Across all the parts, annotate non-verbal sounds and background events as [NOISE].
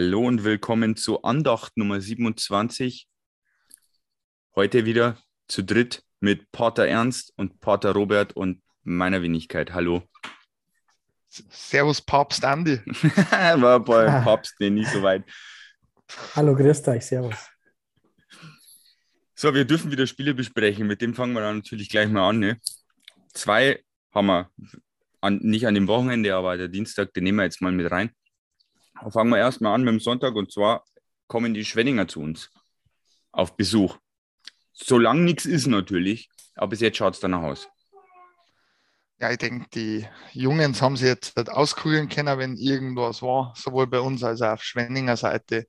Hallo und willkommen zu Andacht Nummer 27. Heute wieder zu dritt mit Pater Ernst und Pater Robert und meiner Wenigkeit. Hallo. Servus Papst Andi. [LAUGHS] War bei [LAUGHS] Papst nee, nicht so weit. Hallo, grüß euch, servus. So, wir dürfen wieder Spiele besprechen. Mit dem fangen wir dann natürlich gleich mal an. Ne? Zwei haben wir an, nicht an dem Wochenende, aber der Dienstag, den nehmen wir jetzt mal mit rein. Fangen wir erstmal an mit dem Sonntag und zwar kommen die Schwenninger zu uns auf Besuch. Solange nichts ist natürlich, aber bis jetzt schaut es danach aus. Ja, ich denke, die Jungs haben sich jetzt nicht auskurieren können, wenn irgendwas war, sowohl bei uns als auch auf Schwenninger Seite.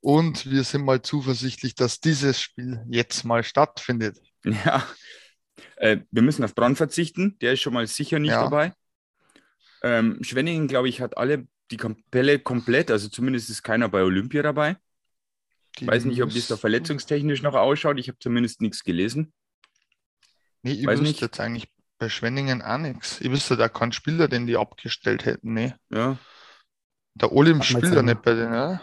Und wir sind mal zuversichtlich, dass dieses Spiel jetzt mal stattfindet. Ja, äh, wir müssen auf Brand verzichten, der ist schon mal sicher nicht Ja. dabei. Ähm, Schwenningen, glaube ich, hat alle die Kapelle komplett, also zumindest ist keiner bei Olympia dabei. Die Weiß nicht, ob das da verletzungstechnisch noch ausschaut. Ich habe zumindest nichts gelesen. Nee, ich weiß wüsste nicht. jetzt eigentlich bei Schwenningen auch nichts. Ich wüsste da keinen Spieler, den die abgestellt hätten. Nee. Ja, Der Olim spielt einen- nicht bei denen, oder?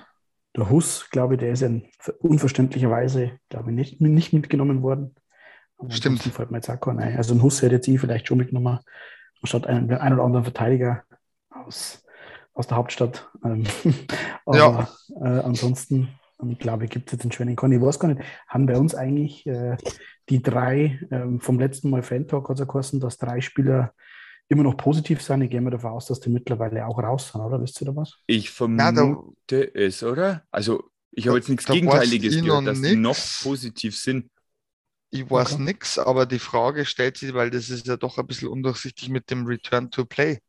Der Huss, glaube ich, der ist ja unverständlicherweise, glaube ich, nicht, nicht mitgenommen worden. Aber Stimmt. fällt mir jetzt auch keiner ein. Also ein Huss hätte jetzt ich vielleicht schon mitgenommen, anstatt einen, einen oder anderen Verteidiger aus, aus der Hauptstadt. Ähm, [LAUGHS] aber äh, ansonsten, ähm, glaube ich, gibt es jetzt in Schwenningen keinen. Ich weiß gar nicht, haben bei uns eigentlich äh, die drei ähm, vom letzten Mal Fan-Talk hat es ja geheißen, dass drei Spieler immer noch positiv sind. Ich gehe mal davon aus, dass die mittlerweile auch raus sind, oder? Wisst ihr da was? ich da- vermute es, oder? Also, ich habe jetzt nichts Gegenteiliges ich gehört, noch dass die noch nix. positiv sind. Ich weiß Okay. nichts, aber die Frage stellt sich, weil das ist ja doch ein bisschen undurchsichtig mit dem Return to Play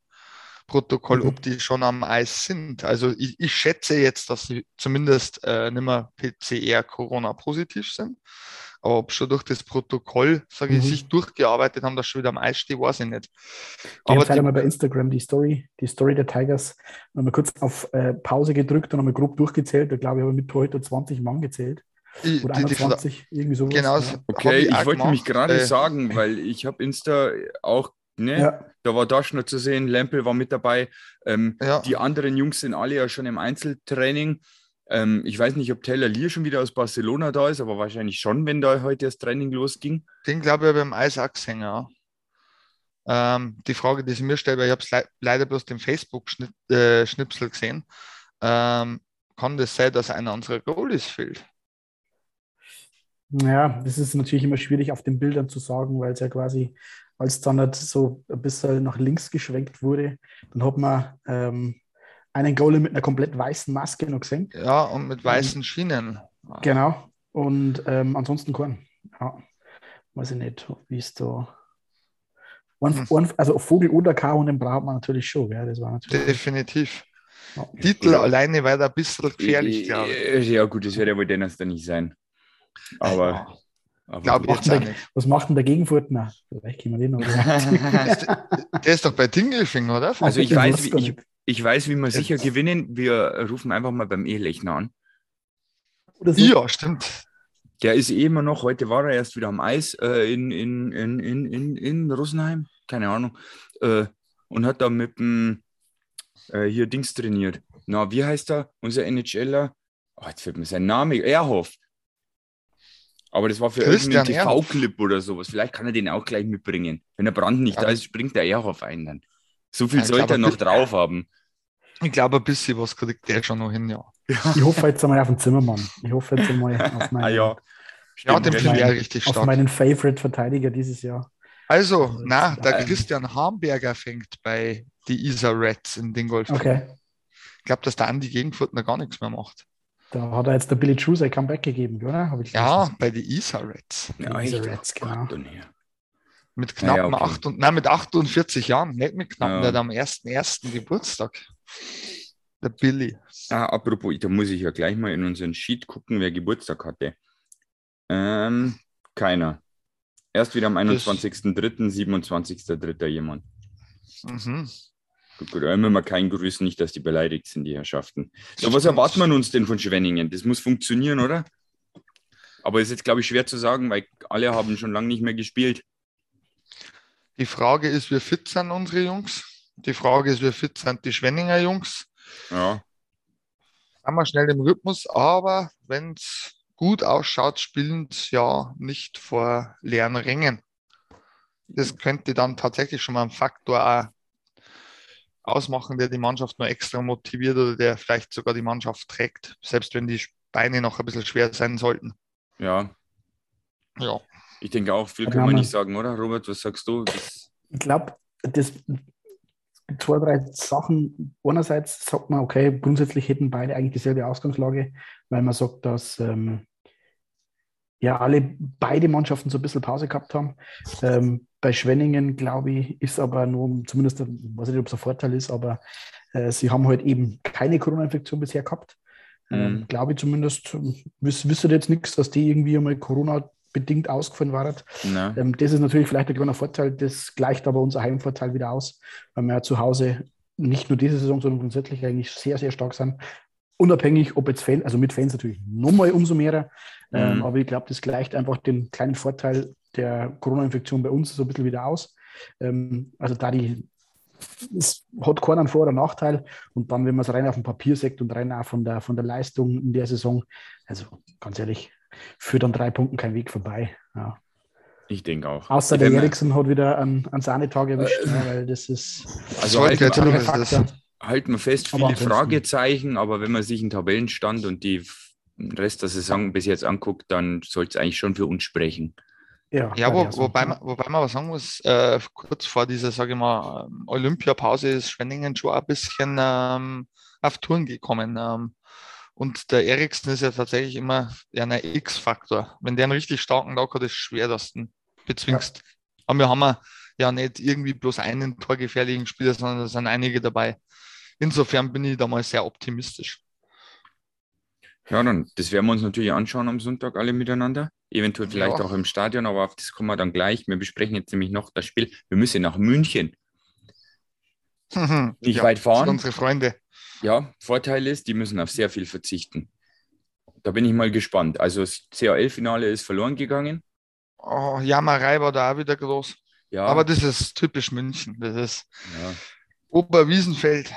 Protokoll, Mhm. ob die schon am Eis sind. Also ich, ich schätze jetzt, dass sie zumindest äh, nicht mehr PCR Corona positiv sind. Aber ob schon durch das Protokoll, sage ich, Mhm. sich durchgearbeitet haben, dass schon wieder am Eis stehen, weiß ich nicht. Aber Aber jetzt halt die, einmal bei Instagram die Story, die Story der Tigers, nochmal kurz auf äh, Pause gedrückt und nochmal grob durchgezählt. Da glaube ich, habe ich mit heute 20 Mann gezählt. ich, Oder die, die, 21, irgendwie sowas. genau, ja. Okay, ich, wollte nämlich gemacht. gerade Äh, sagen, weil ich habe Insta auch, ne, Ja, da war Daschner zu sehen, Lempel war mit dabei. Ähm, Ja, Die anderen Jungs sind alle ja schon im Einzeltraining. Ähm, ich weiß nicht, ob Taylor Lear schon wieder aus Barcelona da ist, aber wahrscheinlich schon, wenn da heute das Training losging. den glaube ich beim Eis auch gesehen, ja. Ähm, die Frage, die sie mir stellt, weil ich habe es le leider bloß den Facebook-Schnipsel gesehen, ähm, kann das sein, dass einer unserer Goalies fehlt? ja, das ist natürlich immer schwierig auf den Bildern zu sagen, weil es ja quasi als dann halt so ein bisschen nach links geschwenkt wurde. Dann hat man ähm, einen Goalie mit einer komplett weißen Maske noch gesehen. Ja, und mit weißen Schienen. Genau. Und ähm, ansonsten keinen. Ja. Weiß ich nicht, wie es da. Ein, Hm. ein, also Vogel oder K und den braucht man natürlich schon. Gell? Das war natürlich. Definitiv. Ja. Titel Ja. alleine war da ein bisschen gefährlich, glaube ich. Äh, Ja, gut, das wird ja wohl Dennis da nicht sein. Aber. Aber Glaube ich jetzt der- nicht. Was macht denn der Gegenfurtner? Vielleicht können wir den noch. [LAUGHS] Der ist doch bei Dingelfing, oder? Also ich weiß, wie- ich- ich weiß, wie wir Jetzt- sicher gewinnen. Wir rufen einfach mal beim Ehelechner an. Oder so. Ja, stimmt. Der ist eh immer noch, heute war er erst wieder am Eis äh, in, in, in, in, in, in Rosenheim, keine Ahnung, äh, und hat da mit dem äh, hier Dings trainiert. Na, wie heißt er? Unser NHLer? Oh, jetzt fällt mir sein Name, Erhoff. Aber das war für Christian irgendeinen TV-Clip oder sowas. Vielleicht kann er den auch gleich mitbringen. Wenn der Brand nicht Ja. da ist, springt der Erhoff ein dann. So viel Ja, sollte er noch drauf haben. Ich glaube, ein bisschen was kriegt der schon noch hin, ja. Ich hoffe jetzt einmal auf den Zimmermann. Ich hoffe jetzt einmal auf [LAUGHS] meinen, Ah ja. Ja, Stimmt, den der finde ich richtig auf stark. meinen Favorite-Verteidiger dieses Jahr. Also, na, der. Christian Hamberger fängt bei die Isar Reds in Dingolf. Okay. Ich glaube, dass der Andi Gegenfurtner gar nichts mehr macht. Da hat er jetzt der Billy Drew sein Comeback gegeben, oder? Ja, bei die Isar Reds. Ja, echt? Reds, genau. Mit Ja, ja, knappen okay. acht und, nein, mit 48 Jahren, nicht mit knappen, Ja. der hat am ersten, ersten Geburtstag. Der Billy. Ah, apropos, da muss ich ja gleich mal in unseren Sheet gucken, wer Geburtstag hatte. Ähm, keiner. Erst wieder am 21.03., 27.03. jemand. Mhm. Gut, gut, immer keinen grüßen, nicht, dass die beleidigt sind, die Herrschaften. So, was erwartet man uns denn von Schwenningen? Das muss funktionieren, oder? Aber ist jetzt, glaube ich, schwer zu sagen, weil alle haben schon lange nicht mehr gespielt. Die Frage ist, wie fit sind unsere Jungs? Die Frage ist, wie fit sind die Schwenninger Jungs? Ja, Sind wir schnell im Rhythmus, aber wenn es gut ausschaut, spielen ja nicht vor leeren Rängen. Das könnte dann tatsächlich schon mal ein Faktor auch ausmachen, der die Mannschaft noch extra motiviert oder der vielleicht sogar die Mannschaft trägt, selbst wenn die Beine noch ein bisschen schwer sein sollten. Ja. Ja. Ich denke auch, viel kann man nicht sagen, oder? Robert, was sagst du? Das ich glaube, das zwei, drei Sachen. Einerseits sagt man, okay, grundsätzlich hätten beide eigentlich dieselbe Ausgangslage, weil man sagt, dass ähm, ja alle beide Mannschaften so ein bisschen Pause gehabt haben. Ähm, bei Schwenningen, glaube ich, ist aber nur, zumindest, weiß ich nicht, ob es ein Vorteil ist, aber äh, sie haben halt eben keine Corona-Infektion bisher gehabt. Ähm, mhm. glaube ich zumindest. Wiss, wisst ihr jetzt nichts, dass die irgendwie einmal Corona-bedingt ausgefallen waren? Ähm, das ist natürlich vielleicht ein kleiner Vorteil, das gleicht aber unser Heimvorteil wieder aus, weil wir ja zu Hause nicht nur diese Saison, sondern grundsätzlich eigentlich sehr, sehr stark sind. Unabhängig, ob jetzt Fans, also mit Fans natürlich nochmal umso mehr, ähm, mhm. aber ich glaube, das gleicht einfach den kleinen Vorteil der Corona-Infektion bei uns so ein bisschen wieder aus. Ähm, also da die es hat keinen Vor- oder Nachteil. Und dann, wenn man es rein auf dem Papier sagt und rein auch von der, von der Leistung in der Saison, also ganz ehrlich, führt an drei Punkten kein Weg vorbei. Ja. Ich denke auch. Außer der Eriksen hat wieder einen, einen Sahnetag erwischt, äh, ja, weil das ist. Also halt, man, halt man fest, viele Fragezeichen, aber wenn man sich einen Tabellenstand und die Rest der Saison bis jetzt anguckt, dann sollte es eigentlich schon für uns sprechen. Ja, ja wo, wobei, man, wobei man was sagen muss, äh, kurz vor dieser, sage ich mal, Olympiapause ist Schwenningen schon ein bisschen ähm, auf Touren gekommen. Ähm, und der Eriksen ist ja tatsächlich immer ja, ein X-Faktor. Wenn der einen richtig starken Tag hat, ist es schwer, dass du ihn bezwingst. Ja. Aber wir haben ja nicht irgendwie bloß einen torgefährlichen Spieler, sondern da sind einige dabei. Insofern bin ich da mal sehr optimistisch. Ja, dann, das werden wir uns natürlich anschauen am Sonntag alle miteinander. Eventuell vielleicht ja. auch im Stadion, aber auf das kommen wir dann gleich. Wir besprechen jetzt nämlich noch das Spiel. Wir müssen nach München. [LAUGHS] Nicht ja, weit fahren. unsere Freunde. Ja, Vorteil ist, die müssen auf sehr viel verzichten. Da bin ich mal gespannt. Also das CAL-Finale ist verloren gegangen. Oh, Jammerei war da auch wieder groß. Ja. Aber das ist typisch München. Das ist ja. Oberwiesenfeld.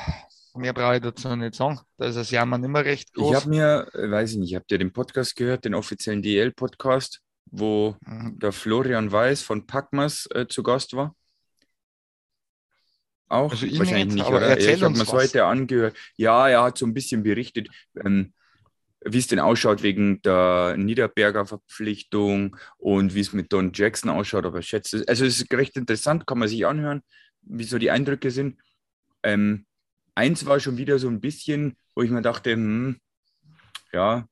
Mehr brauche ich dazu nicht sagen. Da ist das Jammern immer recht groß. Ich habe mir, weiß ich nicht, habt ihr den Podcast gehört, den offiziellen DL-Podcast, wo mhm. der Florian Weiß von Packmas äh, zu Gast war? Auch? Also Wahrscheinlich nicht, oder? Ich habe mir es heute angehört. Ja, er hat so ein bisschen berichtet, ähm, wie es denn ausschaut wegen der Niederberger Verpflichtung und wie es mit Don Jackson ausschaut. Aber ich schätze, also es ist recht interessant, kann man sich anhören, wie so die Eindrücke sind. Ähm, eins war schon wieder so ein bisschen, wo ich mir dachte, hm, ja,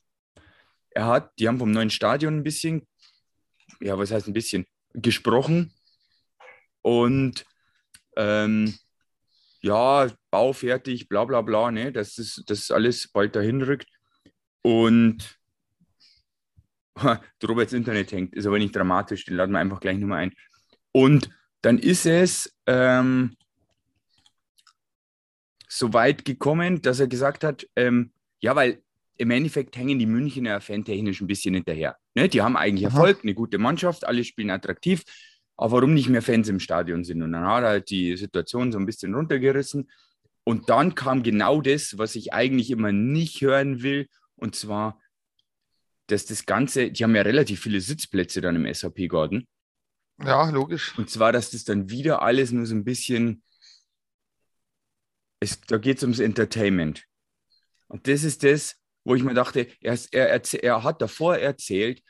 er hat, die haben vom neuen Stadion ein bisschen, ja, was heißt ein bisschen, gesprochen und ähm, ja, Bau fertig, bla bla bla, ne, dass das, das alles bald dahin rückt. Und [LAUGHS] Roberts Internet hängt, ist aber nicht dramatisch, den laden wir einfach gleich nochmal ein. Und dann ist es, ähm, so weit gekommen, dass er gesagt hat, ähm, ja, weil im Endeffekt hängen die Münchner fantechnisch ein bisschen hinterher. Ne? Die haben eigentlich Aha. Erfolg, eine gute Mannschaft, alle spielen attraktiv, aber warum nicht mehr Fans im Stadion sind? Und dann hat er halt die Situation so ein bisschen runtergerissen. Und dann kam genau das, was ich eigentlich immer nicht hören will, und zwar, dass das Ganze, die haben ja relativ viele Sitzplätze dann im SAP-Garten. Ja, logisch. Und zwar, dass das dann wieder alles nur so ein bisschen es, da geht es ums Entertainment. Und das ist das, wo ich mir dachte, er, er, er hat davor erzählt,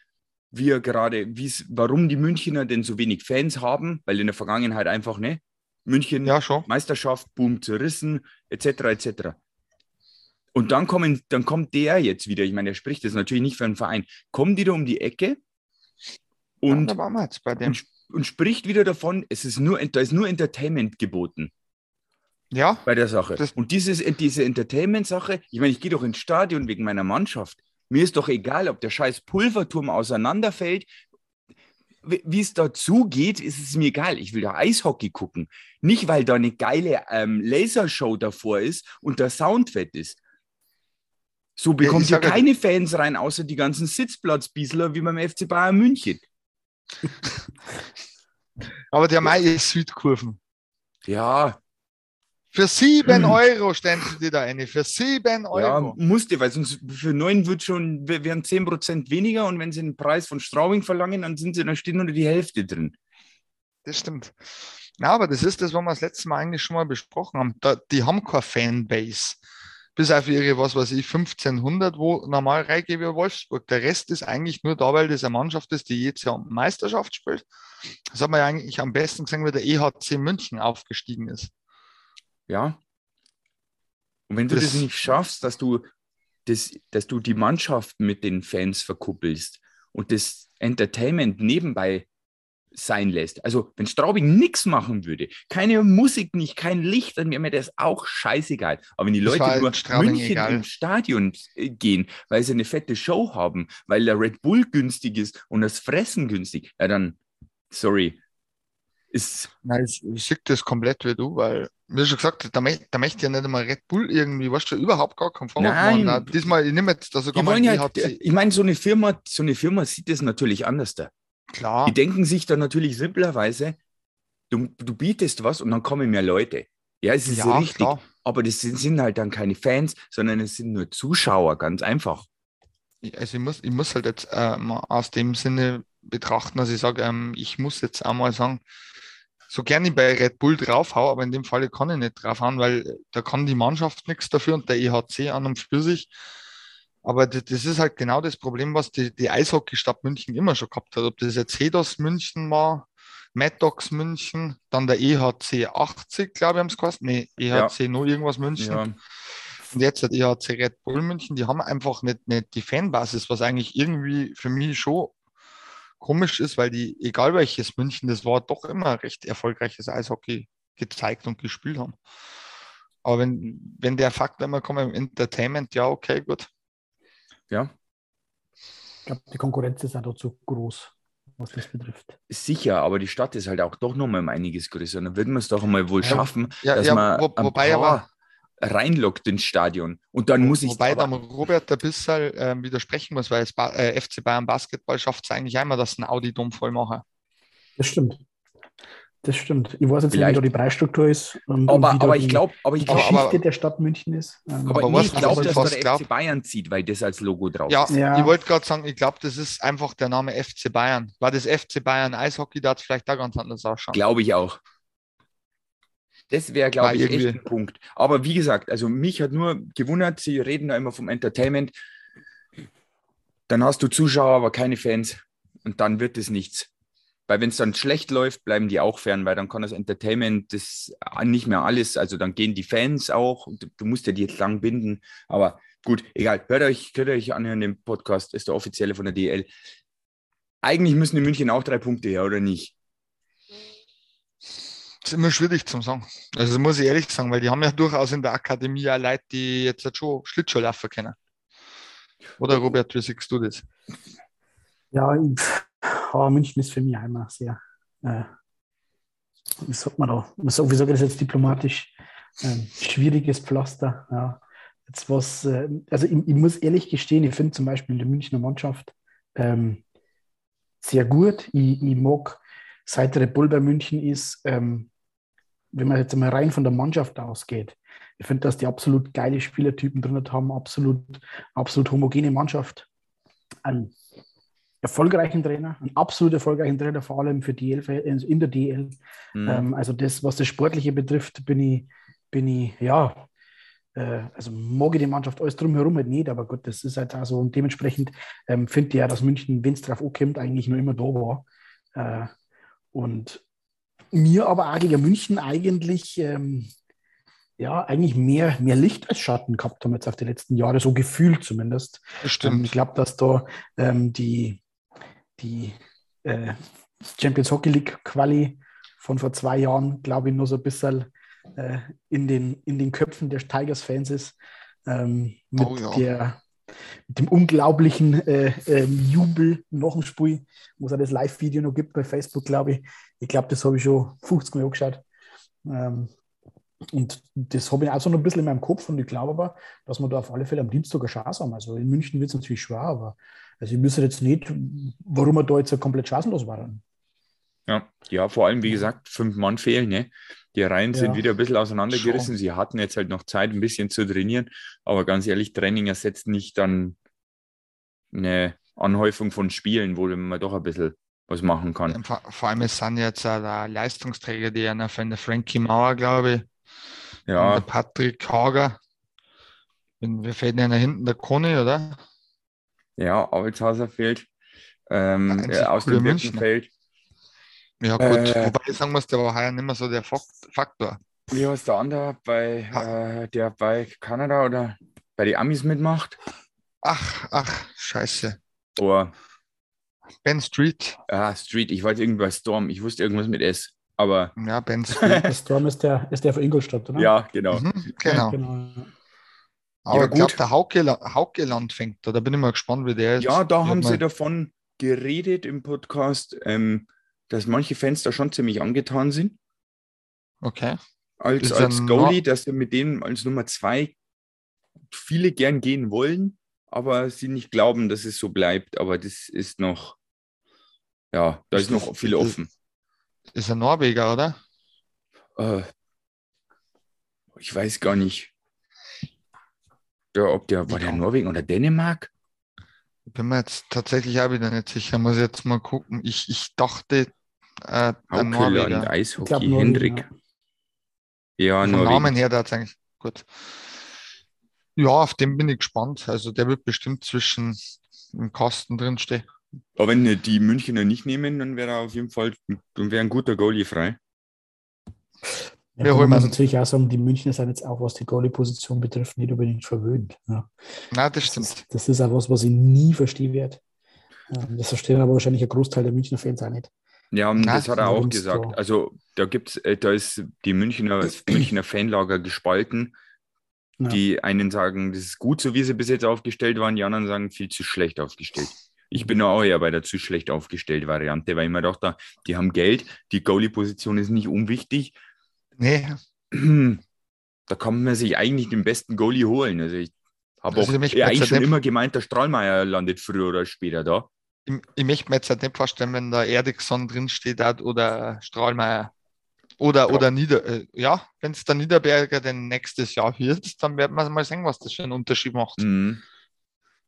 wie er gerade, warum die Münchner denn so wenig Fans haben, weil in der Vergangenheit einfach, ne? München, ja. Meisterschaft, Boom, zerrissen, etc., etc. Und dann, kommen, dann kommt der jetzt wieder, ich meine, er spricht das natürlich nicht für einen Verein, kommt wieder um die Ecke und, ja, und, und, spricht wieder davon, es ist nur, da ist nur Entertainment geboten. Ja. Bei der Sache. Und dieses, diese Entertainment-Sache, ich meine, ich gehe doch ins Stadion wegen meiner Mannschaft. Mir ist doch egal, ob der scheiß Pulverturm auseinanderfällt. Wie es dazu geht, ist es mir egal. Ich will da Eishockey gucken. Nicht, weil da eine geile ähm, Lasershow davor ist und der Sound fett ist. So bekommt ja, ihr keine ja, Fans rein, außer die ganzen Sitzplatzbiesler wie beim FC Bayern München. [LAUGHS] Aber der Mai ist Südkurven. Ja, Für sieben mhm. Euro stellen sie dir da eine. Für sieben Euro. Ja, musste, weil sonst für neun wird schon, wären zehn Prozent weniger und wenn sie den Preis von Straubing verlangen, dann sind sie, dann steht nur die Hälfte drin. Das stimmt. Ja, aber das ist das, was wir das letzte Mal eigentlich schon mal besprochen haben. Da, die haben keine Fanbase. Bis auf ihre, was weiß ich, 1500, wo normal wie Wolfsburg. Der Rest ist eigentlich nur da, weil das eine Mannschaft ist, die jetzt ja Meisterschaft spielt. Das hat man ja eigentlich am besten gesehen, wie der EHC München aufgestiegen ist. Ja. Und wenn du das, das nicht schaffst, dass du, das, dass du die Mannschaft mit den Fans verkuppelst und das Entertainment nebenbei sein lässt. Also, wenn Straubing nichts machen würde, keine Musik nicht, kein Licht, dann wäre mir das auch scheißegal. Aber wenn die Leute nur München egal. im Stadion äh, gehen, weil sie eine fette Show haben, weil der Red Bull günstig ist und das Fressen günstig, ja dann, sorry. Ist Nein, ich, ich sehe das komplett wie du, weil, wie schon gesagt, da, da möchte ja nicht einmal Red Bull irgendwie, weißt du, überhaupt gar keinen Vorwurf Nein. machen. Diesmal, ich nehme jetzt da sogar mal halt, Ich meine, so eine Firma, so eine Firma sieht das natürlich anders da. Klar. Die denken sich dann natürlich simplerweise, du, du bietest was und dann kommen mehr Leute. Ja, es ist ja, richtig. Klar. Aber das sind, sind, halt dann keine Fans, sondern es sind nur Zuschauer, ganz einfach. Also ich muss, ich muss halt jetzt äh, aus dem Sinne betrachten, dass ich sage, ähm, ich muss jetzt einmal sagen, so gerne ich bei Red Bull draufhaue, aber in dem Fall kann ich nicht draufhauen, weil da kann die Mannschaft nichts dafür und der EHC an und für sich aber das, ist halt genau das Problem, was die, die Eishockeystadt München immer schon gehabt hat. Ob das jetzt Hedos München war, Mad Dogs München, dann der EHC 80, glaube ich, haben es geheißen. Nee, EHC ja. nur irgendwas München. Ja. Und jetzt der EHC Red Bull München, die haben einfach nicht, nicht die Fanbasis, was eigentlich irgendwie für mich schon komisch ist, weil die, egal welches München das war, doch immer recht erfolgreiches Eishockey gezeigt und gespielt haben. Aber wenn, wenn der Fakt immer kommt im Entertainment, ja, okay, gut. Ja. Ich glaube, die Konkurrenz ist auch zu groß, was das betrifft. Sicher, aber die Stadt ist halt auch doch noch mal um einiges größer. Dann würden wir es doch einmal wohl ja, schaffen, ja, dass ja, man wo, wobei aber reinlockt ins Stadion. Und dann muss ich. Wobei dann Robert ein bisschen äh, widersprechen muss, weil das ba äh, FC Bayern Basketball schafft es eigentlich einmal, dass ein Audi-Dom voll machen. Das stimmt. Das stimmt. Ich weiß jetzt nicht, wie da die Preisstruktur ist. Und, aber, und aber ich glaube, aber ich glaube, Geschichte der Stadt München ist. Ähm, aber, aber nee, ich glaube, dass da der glaub, FC Bayern zieht, weil das als Logo drauf ja, ist. Ja, ich wollte gerade sagen, ich glaube, das ist einfach der Name FC Bayern. War das FC Bayern Eishockey, da hat es vielleicht da ganz anders ausschauen. Glaube ich auch. Das wäre, glaube ich, irgendwie... echt ein Punkt. Aber wie gesagt, also mich hat nur gewundert, Sie reden da immer vom Entertainment. Dann hast du Zuschauer, aber keine Fans. Und dann wird es nichts. Weil wenn es dann schlecht läuft, bleiben die auch fern, weil dann kann das Entertainment das nicht mehr alles, also dann gehen die Fans auch, du musst ja die jetzt lang binden, aber gut, egal, hört euch, hört euch anhören, den Podcast, ist der offizielle von der DL. Eigentlich müssen in München auch drei Punkte her, oder nicht? Das ist immer schwierig zu sagen. Also muss ich ehrlich sagen, weil die haben ja durchaus in der Akademie ja Leute, die jetzt schon Schlittschuhlaufen kennen. Oder Robert, wie siehst du das? Ja, oh, München ist für mich einmal sehr, äh, wie sagt man da, wie sage ich das jetzt diplomatisch, äh, schwieriges Pflaster. Ja. Jetzt was, äh, also ich, ich, muss ehrlich gestehen, ich finde zum Beispiel der Münchner Mannschaft ähm, sehr gut. Ich, ich, mag, seit Red Bull bei München ist, ähm, wenn man jetzt mal rein von der Mannschaft ausgeht, ich finde, dass die absolut geile Spielertypen drin haben, absolut, absolut homogene Mannschaft. Ein erfolgreichen Trainer, einen absolut erfolgreichen Trainer, vor allem für DL, in der DL. Mhm. Ähm, also das, was das Sportliche betrifft, bin ich, bin ich, ja, äh, also mag ich die Mannschaft alles drumherum halt nicht, aber gut, das ist halt auch so. Und dementsprechend ähm, finde ich ja, dass München, wenn es drauf ankommt, eigentlich nur immer da war. Äh, und mir aber auch gegen München eigentlich, ähm, ja, eigentlich mehr, mehr Licht als Schatten gehabt haben jetzt auf die letzten Jahre, so gefühlt zumindest. Stimmt. Ähm, ich glaube, dass da ähm, die, die äh, Champions Hockey League Quali von vor zwei Jahren, glaube ich, nur so ein bisschen äh, in, den, in den Köpfen der Tigers-Fans ist. Ähm, mit, oh, ja. der, mit dem unglaublichen äh, ähm, Jubel nach dem Spiel, wo es ja das Live-Video noch gibt bei Facebook, glaube ich. Ich glaube, das habe ich schon 50 Mal angeschaut. Ähm, und das habe ich auch so noch ein bisschen in meinem Kopf und ich glaube aber, dass wir da auf alle Fälle am Dienstag eine Chance haben. Also in München wird es natürlich schwer, aber also ich wüsste jetzt nicht, warum wir da jetzt komplett chancenlos waren. Ja, ja, vor allem, wie gesagt, fünf Mann fehlen. Ne? Die Reihen Ja. sind wieder ein bisschen auseinandergerissen. Schon. Sie hatten jetzt halt noch Zeit, ein bisschen zu trainieren. Aber ganz ehrlich, Training ersetzt nicht dann eine Anhäufung von Spielen, wo man doch ein bisschen was machen kann. Vor, vor allem es sind jetzt auch Leistungsträger, die NFL, der Frankie Mauer, glaube ich, und der Ja, Patrick Hager. Wir fehlen ja hinten der Conny, oder? ja, Alshauser fehlt. Ähm, äh, aus dem. Birkenfeld. Ja, gut. Äh. Wobei ich sagen muss, der war heuer nicht mehr so der Fak- Faktor. Wie heißt der andere, bei, äh, der bei Kanada oder bei den Amis mitmacht? Ach, ach, scheiße. Oder Ben Street. ah, Street, ich wollte irgendwas Storm, ich wusste irgendwas mit S. Aber Ja, Ben [LAUGHS] Street. Storm ist der, ist der von Ingolstadt, oder? ja, genau. mhm, genau. genau. Aber Ja, ich glaube, gut. der Hauke, Haukeland fängt da. Da bin ich mal gespannt, wie der ist. Ja, da Ich haben hab sie mal- davon geredet im Podcast, ähm, dass manche Fans da schon ziemlich angetan sind. Okay. Als, er als Goalie, dass sie mit denen als Nummer zwei viele gern gehen wollen, aber sie nicht glauben, dass es so bleibt. Aber das ist noch, ja, da ist Ist noch viel ist offen. Ist ein Norweger, oder? Äh, ich weiß gar nicht. Ja, ob der, war der. Norwegen oder Dänemark? Bin mir jetzt tatsächlich auch wieder nicht sicher. Muss jetzt mal gucken. Ich, ich dachte, äh, Norweger. Eishockey, glaube, Norwegen, Hendrik. Ja, Vom Norwegen. Namen her, eigentlich gut. Ja, auf den bin ich gespannt. Also der wird bestimmt zwischen im Kasten drinstehen. Aber wenn die Münchner nicht nehmen, dann wäre er auf jeden Fall dann wäre ein guter Goalie frei. Ja, Wir wir holen muss natürlich auch sagen, die Münchner sind jetzt auch, was die Goalie-Position betrifft, nicht unbedingt verwöhnt. Ja. Na, das Das, stimmt. ist, das ist auch was, was ich nie verstehen werde. Ähm, Das verstehen aber wahrscheinlich ein Großteil der Münchner Fans auch nicht. Ja, Na, das hat er auch gesagt. so? Also da gibt's, äh, da ist die Münchner, das Münchner Fanlager gespalten. Ja. Die einen sagen, das ist gut, so wie sie bis jetzt aufgestellt waren, die anderen sagen, viel zu schlecht aufgestellt. Ich bin auch eher bei der zu schlecht aufgestellt Variante, weil ich mir dachte, die haben Geld, die Goalie-Position ist nicht unwichtig. Nee, Da kann man sich eigentlich den besten Goalie holen. Also ich habe auch eigentlich schon immer gemeint, der Strahlmeier landet früher oder später da. Ich, ich möchte mir jetzt halt nicht vorstellen, wenn da Eriksson drinsteht hat oder Strahlmeier. Oder, Ja. oder Nieder, äh, ja, wenn es der Niederberger denn nächstes Jahr wird, dann werden wir mal sehen, was das für einen Unterschied macht. Mhm.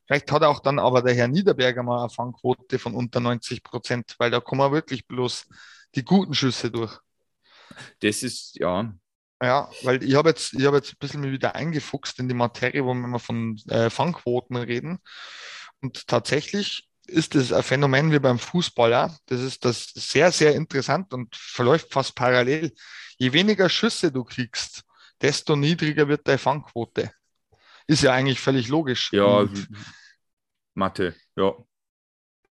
Vielleicht hat auch dann aber der Herr Niederberger mal eine Fangquote von unter 90 Prozent, weil da kommen wirklich bloß die guten Schüsse durch. Das ist, ja, Ja, weil ich habe jetzt, ich habe jetzt ein bisschen mich wieder eingefuchst in die Materie, wo wir immer von äh, Fangquoten reden. Und tatsächlich ist es ein Phänomen wie beim Fußballer. Das ist das sehr, sehr interessant und verläuft fast parallel. Je weniger Schüsse du kriegst, desto niedriger wird deine Fangquote. Ist ja eigentlich völlig logisch. ja, Und, Mathe, ja.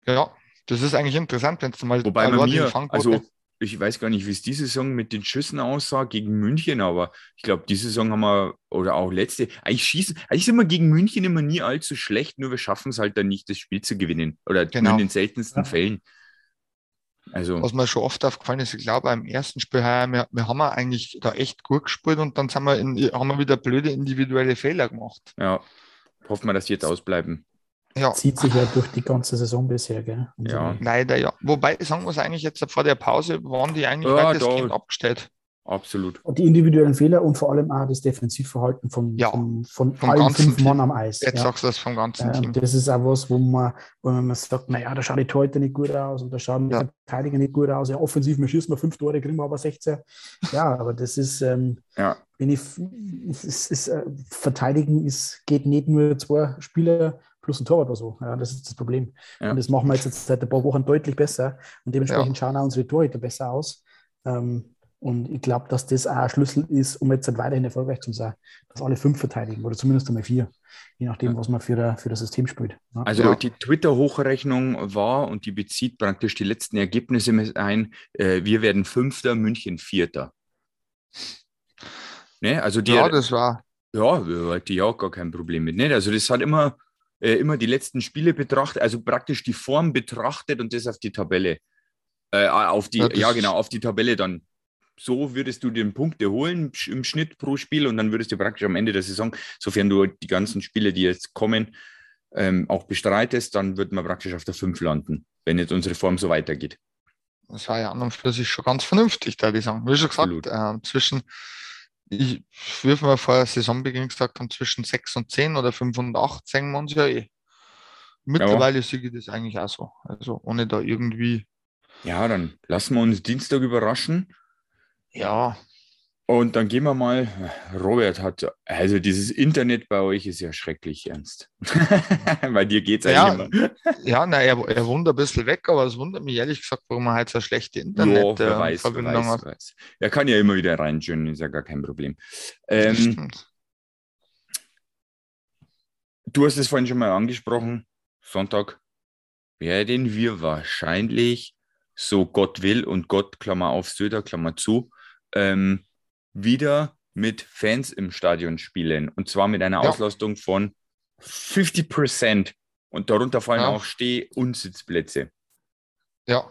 ja, das ist eigentlich interessant, wenn du mal Wobei bei mir, Fangquote- also ich weiß gar nicht, wie es diese Saison mit den Schüssen aussah gegen München, aber ich glaube, diese Saison haben wir, oder auch letzte, eigentlich schießen, eigentlich sind wir gegen München immer nie allzu schlecht, nur wir schaffen es halt dann nicht, das Spiel zu gewinnen. Oder Genau. nur in den seltensten Ja. Fällen. Also, Was mir schon oft aufgefallen ist, ich glaube, im ersten Spiel heuer, wir, wir haben eigentlich da echt gut gespielt und dann sind wir in, haben wir wieder blöde individuelle Fehler gemacht. ja, hoffen wir, dass die jetzt ausbleiben. Ja, Zieht sich ja durch die ganze Saison bisher, gell? Also, Ja. leider ja. Wobei, sagen wir es eigentlich jetzt vor der Pause, waren die eigentlich Ja, weitestgehend abgestellt. Absolut. Und die individuellen Fehler und vor allem auch das Defensivverhalten von, Ja, von, von vom allen fünf Team. Mann am Eis. Jetzt ja. sagst du das vom ganzen Äh, Team. das ist auch was, wo man, wo man sagt, naja, da schaut die heute nicht gut aus und da schauen die Ja. Verteidiger nicht gut aus. Ja, offensiv, wir schießen mal fünf Tore, kriegen wir aber 16. Ja, aber das ist, ähm, Ja, wenn ich, es ist, ist, äh, Verteidigen ist, geht nicht nur zwei Spieler plus ein Torwart oder so. Ja, das ist das Problem. Ja. Und das machen wir jetzt, jetzt seit ein paar Wochen deutlich besser und dementsprechend schauen auch unsere Torhüter besser aus. Ähm, und ich glaube, dass das auch ein Schlüssel ist, um jetzt halt weiterhin erfolgreich zu sein, dass alle fünf verteidigen oder zumindest einmal vier, je nachdem, was man für, der, für das System spielt. Ja. also Ja. die Twitter-Hochrechnung war und die bezieht praktisch die letzten Ergebnisse mit ein, äh, wir werden Fünfter, München Vierter. Ne? Also die, ja, das war, Ja, ich auch gar kein Problem mit. Nicht? Also das hat immer, äh, immer die letzten Spiele betrachtet, also praktisch die Form betrachtet und das auf die Tabelle. Äh, auf die, Ja, ja, genau, auf die Tabelle dann. So würdest du den Punkte holen im Schnitt pro Spiel und dann würdest du praktisch am Ende der Saison, sofern du die ganzen Spiele, die jetzt kommen, ähm, auch bestreitest, dann wird man praktisch auf der 5 landen, wenn jetzt unsere Form so weitergeht. Das war ja an und für sich schon ganz vernünftig, da ich sagen. Wie schon gesagt, äh, zwischen, ich würde mal vor Saisonbeginn gesagt haben, zwischen 6 und 10 oder 5 und 8 sehen wir uns ja eh. Mittlerweile ja. sehe ich das eigentlich auch so. Also ohne da irgendwie. Ja, dann lassen wir uns Dienstag überraschen. Ja, und dann gehen wir mal, Robert hat, also dieses Internet bei euch ist ja schrecklich ernst. [LAUGHS] bei dir geht es ja, eigentlich immer. Ja, na, er, er wohnt ein bisschen weg, aber es wundert mich ehrlich gesagt, warum er halt so schlechte Internetverbindung äh, hat. Weiß. Er kann ja immer wieder reinschauen, ist ja gar kein Problem. Ähm, du hast es vorhin schon mal angesprochen, Sonntag werden wir wahrscheinlich, so Gott will und Gott, Klammer auf, Söder, Klammer zu, ähm, wieder mit Fans im Stadion spielen. Und zwar mit einer ja. Auslastung von 50 Prozent. Und darunter fallen ja. auch Steh- und Sitzplätze. Ja,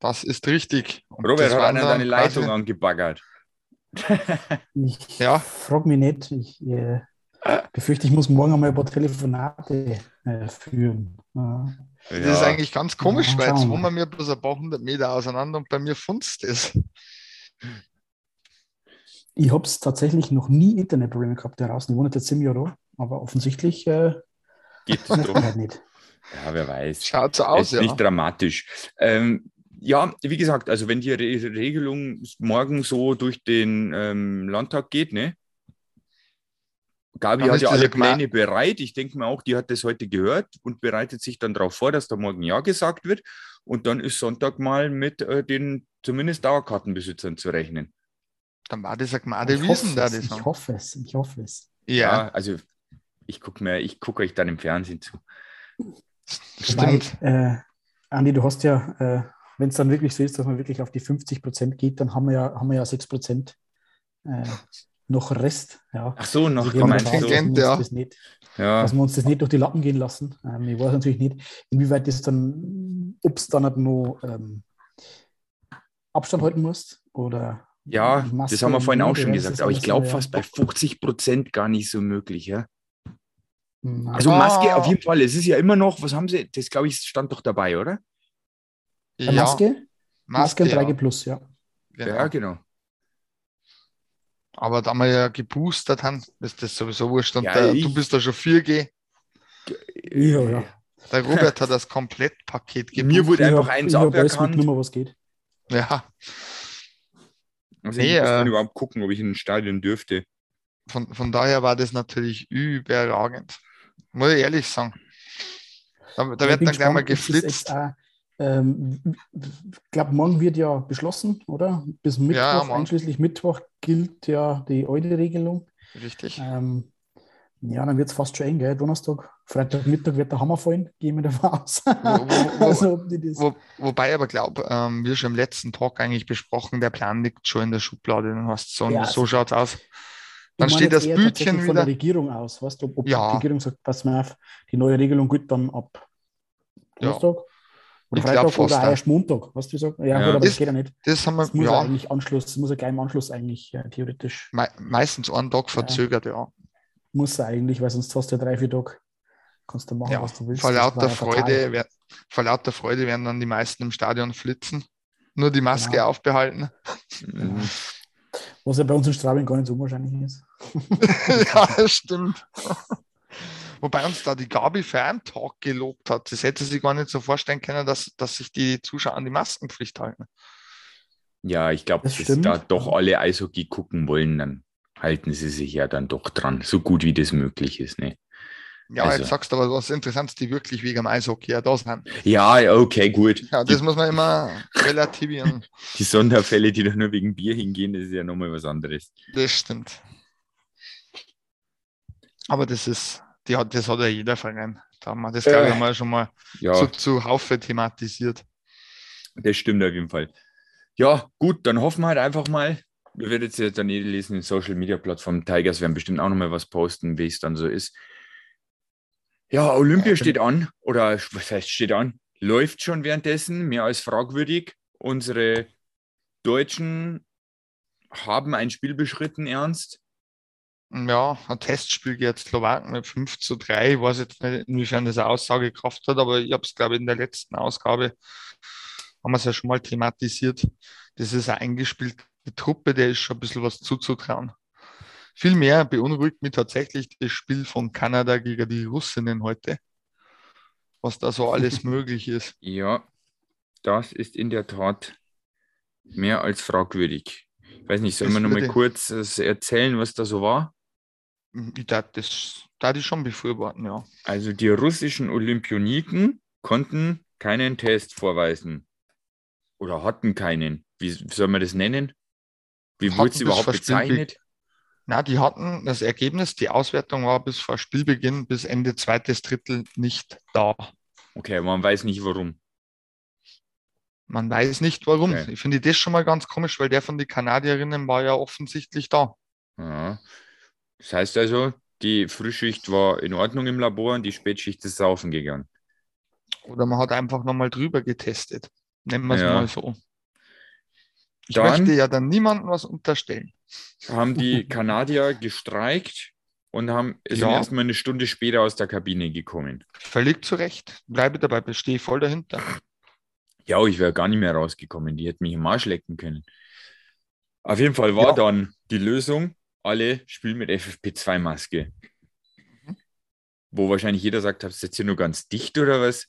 das ist richtig. Und Robert hat einer deine Leitung angebaggert. ich ja. frage mich nicht. Ich äh, befürchte, ich muss morgen einmal ein paar Telefonate äh, führen. Ja. Das ist eigentlich ganz komisch, weil jetzt wohnen wir mir bloß ein paar hundert Meter auseinander und bei mir funzt es. Ich habe es tatsächlich noch nie Internetprobleme gehabt da draußen. Ich wohne jetzt sieben Jahre aber offensichtlich äh, geht es halt nicht. Ja, wer weiß. Schaut so aus, ist ja. Nicht dramatisch. Ähm, ja, wie gesagt, also wenn die Re Regelung morgen so durch den ähm, Landtag geht, ne? Gabi hat ja alle Pläne bereit. Ich denke mir auch, die hat das heute gehört und bereitet sich dann darauf vor, dass da morgen Ja gesagt wird. Und dann ist Sonntag mal mit äh, den zumindest Dauerkartenbesitzern zu rechnen. Dann war das eine Gnade Wiesen da. Das ich hoffe es, ich hoffe es. Ja, ja also ich gucke mir, ich gucke euch dann im Fernsehen zu. Stimmt. Weil, äh, Andi, du hast ja, äh, wenn es dann wirklich so ist, dass man wirklich auf die 50 Prozent geht, dann haben wir ja, haben wir ja 6 Prozent äh, noch Rest. Ja. Ach so, noch also Kontingent, ja. Das nicht, ja. Dass wir uns das nicht durch die Lappen gehen lassen. Ähm, ich weiß natürlich nicht, inwieweit das dann, ob es dann halt noch ähm, Abstand halten muss oder ja, das haben wir vorhin auch schon gesagt, aber ich glaube fast bei 50 Prozent gar nicht so möglich, ja. Also Maske auf jeden Fall. Es ist ja immer noch, was haben sie? Das glaube ich stand doch dabei, oder? Ja. Maske? Maske und 3G Plus, ja. Genau. Ja, genau. Aber da wir ja geboostert haben, ist das sowieso wurscht. Und ja, der, du bist da schon 4G. Ja, ja. Der Robert hat das Komplettpaket gebucht. Mir wurde einfach eins aberkannt. was geht. Ja. Also nee, ich muss äh, überhaupt gucken, ob ich in ein Stadion dürfte. Von, von daher war das natürlich überragend. Muss ich ehrlich sagen. Da, da wird dann gleich mal geflitzt. Ähm, ich glaube, morgen wird ja beschlossen, oder? Bis Mittwoch, ja, einschließlich Mittwoch gilt ja die alte Regelung. Richtig. Ähm, ja, dann wird es fast schon eng, gell? Donnerstag, Freitagmittag wird der Hammer fallen, gehen wir davon aus. Wo, wo, [LAUGHS] also, wo, wobei aber glaube, ähm, wir schon im letzten Talk eigentlich besprochen, der Plan liegt schon in der Schublade. Dann hast so, ja, so schaut es aus. Dann steht das Bildchen wieder. von der Regierung aus, weißt du, ob ja. die Regierung sagt, pass mal auf, die neue Regelung gilt dann ab Donnerstag. Ja. Oder ich Freitag oder erst Montag, was du sagst? Ja, ja. Gut, aber das, das, geht ja nicht. Das, haben wir, das muss ja. eigentlich Anschluss, das muss ja gleich im Anschluss eigentlich äh, theoretisch. Me meistens einen Tag verzögert, ja. Muss er eigentlich, weil sonst hast du ja drei, vier Tage. Kannst du machen, ja, was du willst. Vor lauter, Freude, wer, vor lauter Freude werden dann die meisten im Stadion flitzen. Nur die Maske genau. aufbehalten. Mhm. [LAUGHS] Was ja bei uns in Straubing gar nicht so unwahrscheinlich ist. [LAUGHS] ja, das stimmt. [LAUGHS] Wobei uns da die Gabi für einen Tag gelobt hat. Das hätte sie gar nicht so vorstellen können, dass, dass sich die Zuschauer an die Maskenpflicht halten. Ja, ich glaube, dass stimmt. da doch alle Eishockey gucken wollen, dann halten sie sich ja dann doch dran, so gut wie das möglich ist. Ne? Ja, also. jetzt sagst du aber was Interessantes, die wirklich wegen dem Eishockey ja da sind. Ja, okay, gut. Ja, das die, muss man immer relativieren. [LAUGHS] Die Sonderfälle, die doch nur wegen Bier hingehen, das ist ja nochmal was anderes. Das stimmt. Aber das ist, die hat, das hat ja jeder Verein. Da haben wir das, glaube ich, äh, schon mal ja. zu, zu Haufe thematisiert. Das stimmt auf jeden Fall. Ja, gut, dann hoffen wir halt einfach mal, wir werden jetzt dann eh lesen in Social Media Plattformen. Tigers werden bestimmt auch nochmal was posten, wie es dann so ist. Ja, Olympia steht an, oder was heißt steht an? Läuft schon währenddessen, mehr als fragwürdig. Unsere Deutschen haben ein Spiel beschritten, ernst. Ja, ein Testspiel gegen Slowaken mit 5 zu 3. Ich weiß jetzt nicht, inwiefern das eine Aussagekraft hat, aber ich habe es, glaube ich, in der letzten Ausgabe haben wir es ja schon mal thematisiert. Das ist eine eingespielte Truppe, der ist schon ein bisschen was zuzutrauen. Vielmehr beunruhigt mich tatsächlich das Spiel von Kanada gegen die Russinnen heute, was da so alles [LAUGHS] möglich ist. Ja, das ist in der Tat mehr als fragwürdig. Ich weiß nicht, soll man noch mal kurz äh, erzählen, was da so war? Ich darf das da die schon befürworten, ja. Also die russischen Olympioniken konnten keinen Test vorweisen. Oder hatten keinen. Wie soll man das nennen? Wie wurde es überhaupt bezeichnet? Na, die hatten das Ergebnis, die Auswertung war bis vor Spielbeginn, bis Ende zweites Drittel nicht da. Okay, man weiß nicht warum. Man weiß nicht warum. Okay. Ich finde das schon mal ganz komisch, weil der von den Kanadierinnen war ja offensichtlich da. Ja. Das heißt also, die Frühschicht war in Ordnung im Labor und die Spätschicht ist saufen gegangen. Oder man hat einfach nochmal drüber getestet. Nennen wir es ja. mal so. Ich dann möchte ja dann niemandem was unterstellen. Haben die [LAUGHS] Kanadier gestreikt und haben, sind ja. erstmal eine Stunde später aus der Kabine gekommen. Völlig zu Recht. Bleibe dabei, bestehe voll dahinter. Ja, ich wäre gar nicht mehr rausgekommen. Die hätten mich im Arsch lecken können. Auf jeden Fall war ja. dann die Lösung, alle spielen mit FFP2-Maske. Mhm. Wo wahrscheinlich jeder sagt, habt ihr jetzt hier nur ganz dicht oder was?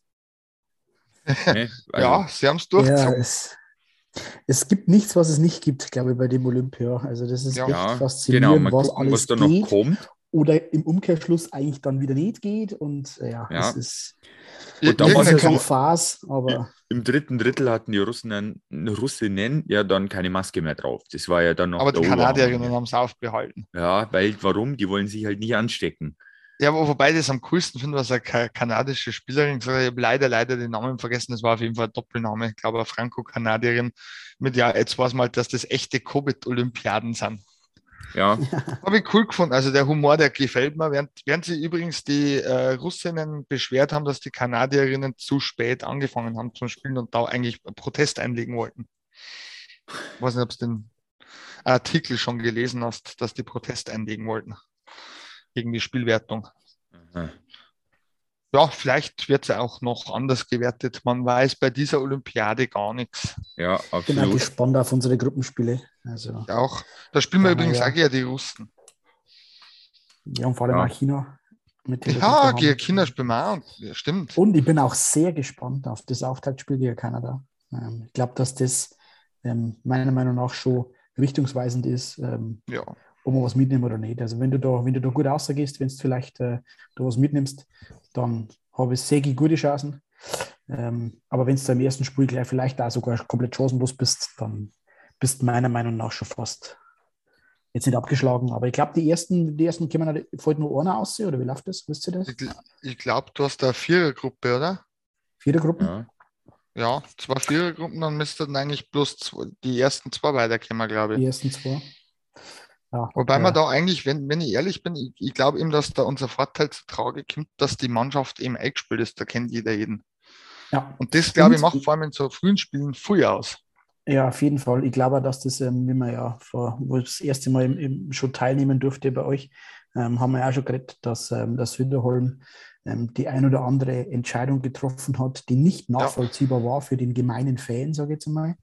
[LAUGHS] Ne? Also, ja, sie haben es durchgezogen. Ja, es, es, gibt nichts, was es nicht gibt, glaube ich, bei dem Olympia. Also das ist ja, echt faszinierend, genau, was gucken, alles was da noch kommt. Oder im Umkehrschluss eigentlich dann wieder nicht geht. Und ja, ja. es ist und da war es so Phase, aber. Im dritten Drittel hatten die Russen, Russinnen ja dann keine Maske mehr drauf. Das war ja dann noch. Aber die Kanadierinnen haben es aufbehalten. Ja, weil warum? Die wollen sich halt nicht anstecken. Ja, wobei das am coolsten finde, was eine kanadische Spielerin gesagt hat, ich habe leider, leider den Namen vergessen, das war auf jeden Fall ein Doppelname, ich glaube, eine Franco-Kanadierin mit, ja, jetzt weiß man halt, dass das echte Covid-Olympiaden sind. Ja. [LAUGHS] Habe ich cool gefunden. Also der Humor, der gefällt mir. Während, während sie übrigens die äh, Russinnen beschwert haben, dass die Kanadierinnen zu spät angefangen haben zum Spielen und da eigentlich Protest einlegen wollten. Ich weiß nicht, ob du den Artikel schon gelesen hast, dass die Protest einlegen wollten gegen die Spielwertung. Mhm ja, vielleicht wird es auch noch anders gewertet. Man weiß bei dieser Olympiade gar nichts. Ja, absolut. Ich bin auch gespannt auf unsere Gruppenspiele. Also, ja, auch. Da spielen wir übrigens ja. auch ja die Russen. Ja, und vor allem ja. auch China. Mit ja, gegen China spielen wir auch. Ja, stimmt. Und ich bin auch sehr gespannt auf das Auftaktspiel gegen Kanada. Ähm, ich glaube, dass das ähm, meiner Meinung nach schon richtungsweisend ist. Ähm, ja ob man was mitnehmen oder nicht. Also wenn du da, wenn du da gut rausgehst, wenn du vielleicht äh, da was mitnimmst, dann habe ich sehr gute Chancen. Ähm, aber wenn du im ersten Spiel gleich vielleicht auch sogar komplett chancenlos bist, dann bist du meiner Meinung nach schon fast jetzt nicht abgeschlagen. Aber ich glaube, die ersten, die ersten kommen halt, fällt nur einer aus, oder wie läuft das? Wisst ihr das? Ich, glaube, du hast da Vierergruppe, oder? Vierergruppen? Ja. Ja, zwei Vierergruppen, dann müssten eigentlich bloß zwei, die ersten zwei weiterkommen, glaube ich. Die ersten zwei. Ja, Wobei ja. man da eigentlich, wenn, wenn ich ehrlich bin, ich, ich glaube eben, dass da unser Vorteil zu Trage kommt, dass die Mannschaft eben eingespielt ist, da kennt jeder jeden. Ja. Und das, glaube ich, macht vor allem in so frühen Spielen viel aus. Ja, auf jeden Fall. Ich glaube, dass das, ähm, wie man ja vor, wo ich das erste Mal im, im schon teilnehmen durfte bei euch, ähm, haben wir ja auch schon geredet, dass ähm, das Winterholm die ein oder andere Entscheidung getroffen hat, die nicht nachvollziehbar ja. war für den gemeinen Fan, sage ich jetzt mal.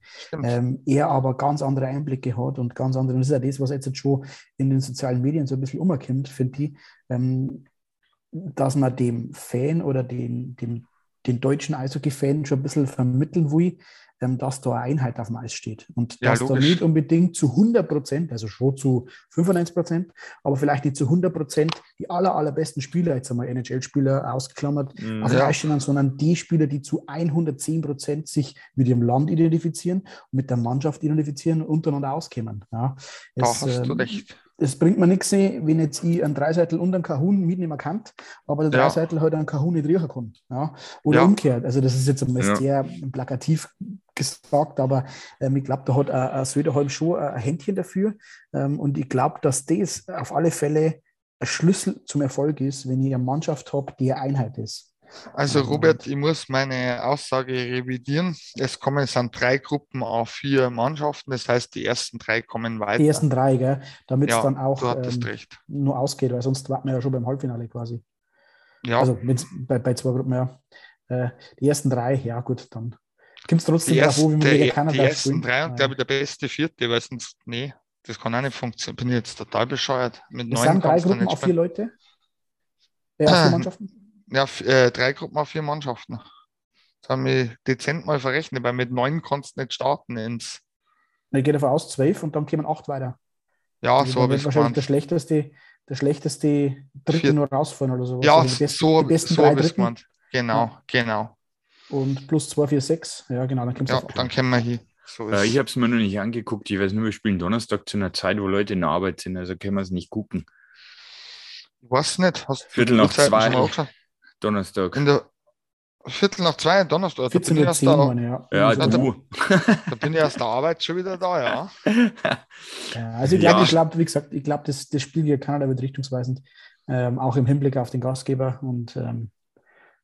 Ähm, er aber ganz andere Einblicke hat und ganz andere, und das ist ja das, was jetzt schon in den sozialen Medien so ein bisschen umkommt, finde ich, ähm, dass man dem Fan oder dem, dem, den deutschen Eishockey-Fan schon ein bisschen vermitteln will, ähm, dass da eine Einheit auf dem Eis steht. Und ja, dass logisch. da nicht unbedingt zu 100 Prozent, also schon zu 95 Prozent, aber vielleicht nicht zu 100 Prozent die aller, allerbesten Spieler, jetzt einmal NHL-Spieler ausgeklammert, mhm. auf dem Eis stehen, sondern die Spieler, die zu 110 Prozent sich mit ihrem Land identifizieren mit der Mannschaft identifizieren und untereinander auskommen. Ja, es, da hast du ähm, recht es bringt mir nichts, wenn jetzt ich einen Dreiseitel und einen Kahun mitnehmen kann, aber der ja. Dreiseitel halt einen Kahun nicht riechen kann. Ja? Oder ja. umgekehrt. Also das ist jetzt einmal ja. sehr plakativ gesagt, aber ähm, ich glaube, da hat äh, Söderholm schon ein Händchen dafür. Ähm, und ich glaube, dass das auf alle Fälle ein Schlüssel zum Erfolg ist, wenn ich eine Mannschaft habe, die eine Einheit ist. Also Robert, ich muss meine Aussage revidieren. Es kommen es an drei Gruppen auf vier Mannschaften. Das heißt, die ersten drei kommen weiter. Die ersten drei, gell? damit ja, es dann auch ähm, nur ausgeht, weil sonst warten wir ja schon beim Halbfinale quasi. Ja. Also bei, bei zwei Gruppen, ja. Äh, die ersten drei, ja gut, dann Kommt es trotzdem die, an, wie man gegen die Kanada ersten spielt? drei und Ja. glaube ich der beste vierte, weil sonst, nee, das kann auch nicht funktionieren. Bin ich jetzt total bescheuert. Mit Es neun sind drei Gruppen auf vier spielen. Leute. Äh, auf vier. [CLEARS THROAT] Mannschaften. Ja, äh, drei Gruppen auf vier Mannschaften. Das haben wir dezent mal verrechnet, weil mit neun kannst du nicht starten ins. Ich gehe davon aus, zwölf und dann kommen acht weiter. Ja, Also so habe ich wahrscheinlich der gemeint. schlechteste, der schlechteste Dritte Vier- nur rausfallen oder sowas. Ja, Also die besten, so, die besten so drei habe ich Dritten gemeint. Genau, genau. und plus zwei, vier, sechs. Ja, genau, dann kommst du Ja, dann können wir hier. So Äh, ist ich habe es mir noch nicht angeguckt. Ich weiß nur, wir spielen Donnerstag zu einer Zeit, wo Leute in der Arbeit sind. Also können wir es nicht gucken. Ich weiß nicht. Hast du Viertel nach zwei. Donnerstag. In der Viertel nach zwei, Donnerstag. Da bin, 14 ich Uhr erst 10, da, meine ich, ja. Ja, Also, du. da bin ich erst der Arbeit schon wieder da, ja. [LAUGHS] Ja, also ich glaube, Ja. ich glaube, wie gesagt, ich glaube, das, das Spiel gegen Kanada wird richtungsweisend, ähm, auch im Hinblick auf den Gastgeber und ähm,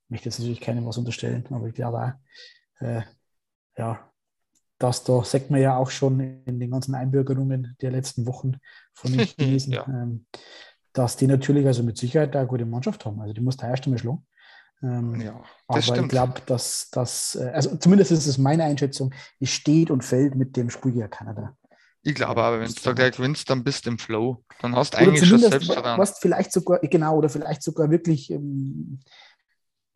möchte jetzt natürlich keinem was unterstellen, aber ich glaube auch, äh, ja, dass da sagt man ja auch schon in den ganzen Einbürgerungen der letzten Wochen von den [LAUGHS] Chinesen, Ja. ähm, dass die natürlich also mit Sicherheit eine gute Mannschaft haben. Also die muss da erst einmal schlagen. Ähm, Ja, aber das ich stimmt. glaube, dass das, äh, also zumindest ist es meine Einschätzung, es steht und fällt mit dem Spiel gegen Kanada. Ich glaube aber, wenn du da gleich gewinnst, dann bist du im Flow. Dann hast du eigentlich schon Selbstvertrauen. was vielleicht sogar, genau, oder vielleicht sogar wirklich, ähm,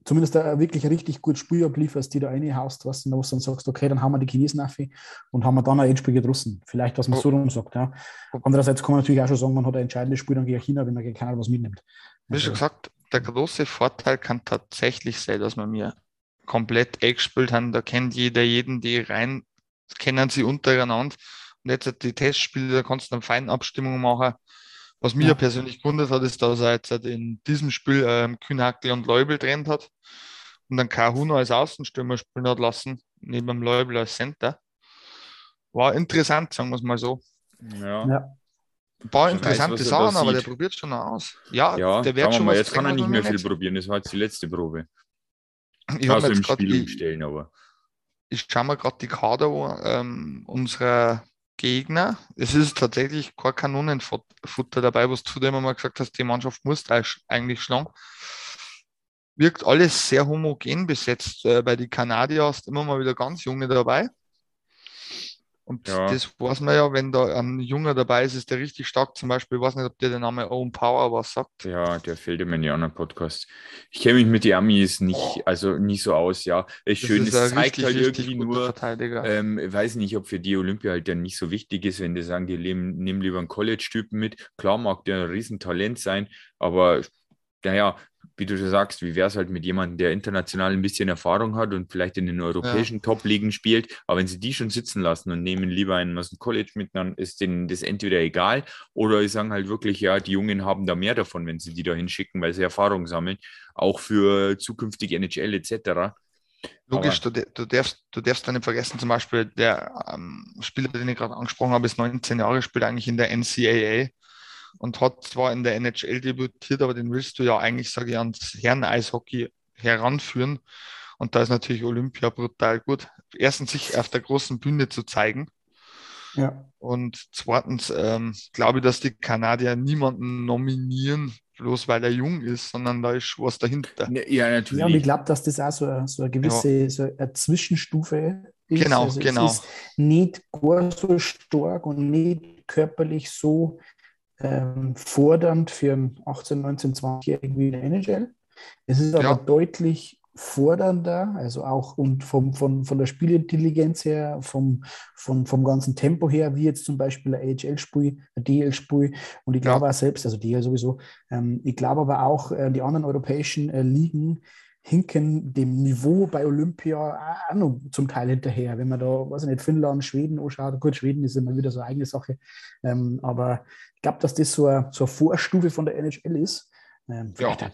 zumindest ein wirklich richtig gut Spiel ablieferst, die da reinhaust, was du dann sagst, okay, dann haben wir die Chinesen auf und haben wir dann ein Endspiel gedrussen. Vielleicht, dass man Oh. so rum sagt. Ja. Oh. Andererseits kann man natürlich auch schon sagen, man hat ein entscheidendes Spiel dann gegen China, wenn man gegen Kanada was mitnimmt. Wie schon Also, gesagt, der große Vorteil kann tatsächlich sein, dass wir mir komplett eng gespielt haben. Da kennt jeder jeden, die rein, kennen sie untereinander. Und jetzt die Testspiele, da kannst du dann feine Abstimmungen machen. Was mir Ja. persönlich gewundert hat, ist, dass er jetzt halt in diesem Spiel ähm, Kühnhackel und Leubel trennt hat und dann Kahuna als Außenstürmer spielen hat lassen, neben dem Leubel als Center. War interessant, sagen wir es mal so. Ja. ja. Ein paar interessante weiß, Sachen, aber der probiert schon noch aus. Ja, Ja, der wird wir schon mal, was jetzt kann er nicht mehr viel probieren. Das war jetzt die letzte Probe. Ich Also im Spiel die, umstellen, aber. ich schaue mir gerade die Kader an, ähm, unserer Gegner. Es ist tatsächlich kein Kanonenfutter dabei, was du dir immer mal gesagt hast, die Mannschaft muss eigentlich schlagen. Wirkt alles sehr homogen besetzt. Äh, bei den Kanadier hast immer mal wieder ganz junge dabei. Und Ja. das weiß man ja, wenn da ein Junger dabei ist, ist der richtig stark. Zum Beispiel, ich weiß nicht, ob dir der Name Owen Power was sagt. Ja, der fehlt die anderen Podcasts. Ich kenne mich mit den Amis nicht, also nicht so aus, ja. Ist Das schön, ist es ein zeigt richtig, halt irgendwie nur, ähm, ich weiß nicht, ob für die Olympia halt dann nicht so wichtig ist, wenn die sagen, die leben, nehmen lieber einen College-Typen mit. Klar mag der ein Riesentalent sein, aber naja, wie du schon sagst, wie wäre es halt mit jemandem, der international ein bisschen Erfahrung hat und vielleicht in den europäischen Top-Ligen spielt, aber wenn sie die schon sitzen lassen und nehmen lieber einen aus dem College mit, dann ist denen das entweder egal oder sie sagen halt wirklich, ja, die Jungen haben da mehr davon, wenn sie die da hinschicken, weil sie Erfahrung sammeln, auch für zukünftige NHL etc. Logisch, du, du, darfst, du darfst dann nicht vergessen, zum Beispiel der ähm, Spieler, den ich gerade angesprochen habe, ist 19 Jahre, spielt eigentlich in der NCAA und hat zwar in der NHL debütiert, aber den willst du ja eigentlich, sage ich, ans Herren-Eishockey heranführen. Und da ist natürlich Olympia brutal gut. Erstens, sich auf der großen Bühne zu zeigen. Ja. Und zweitens ähm, glaube ich, dass die Kanadier niemanden nominieren, bloß weil er jung ist, sondern da ist was dahinter. Ne, Ja, natürlich. Ja, und ich glaube, dass das auch so, eine- so eine gewisse so eine Zwischenstufe ist. Genau, also genau. Es ist nicht gar so stark und nicht körperlich so ähm, fordernd für einen 18, 19, 20-Jährigen wie der NHL. Es ist aber Ja. deutlich fordernder, also auch und vom, von, von der Spielintelligenz her, vom, vom, vom ganzen Tempo her, wie jetzt zum Beispiel ein AHL-Spiel, ein DL-Spiel und ich Ja. glaube auch selbst, also DL sowieso, ähm, ich glaube aber auch, äh, die anderen europäischen äh, Ligen hinken dem Niveau bei Olympia auch noch zum Teil hinterher. Wenn man da, weiß ich nicht, Finnland, Schweden anschaut, gut, Schweden ist immer wieder so eine eigene Sache, ähm, aber ich glaube, dass das so eine, so eine Vorstufe von der NHL ist. Ähm, vielleicht Ja.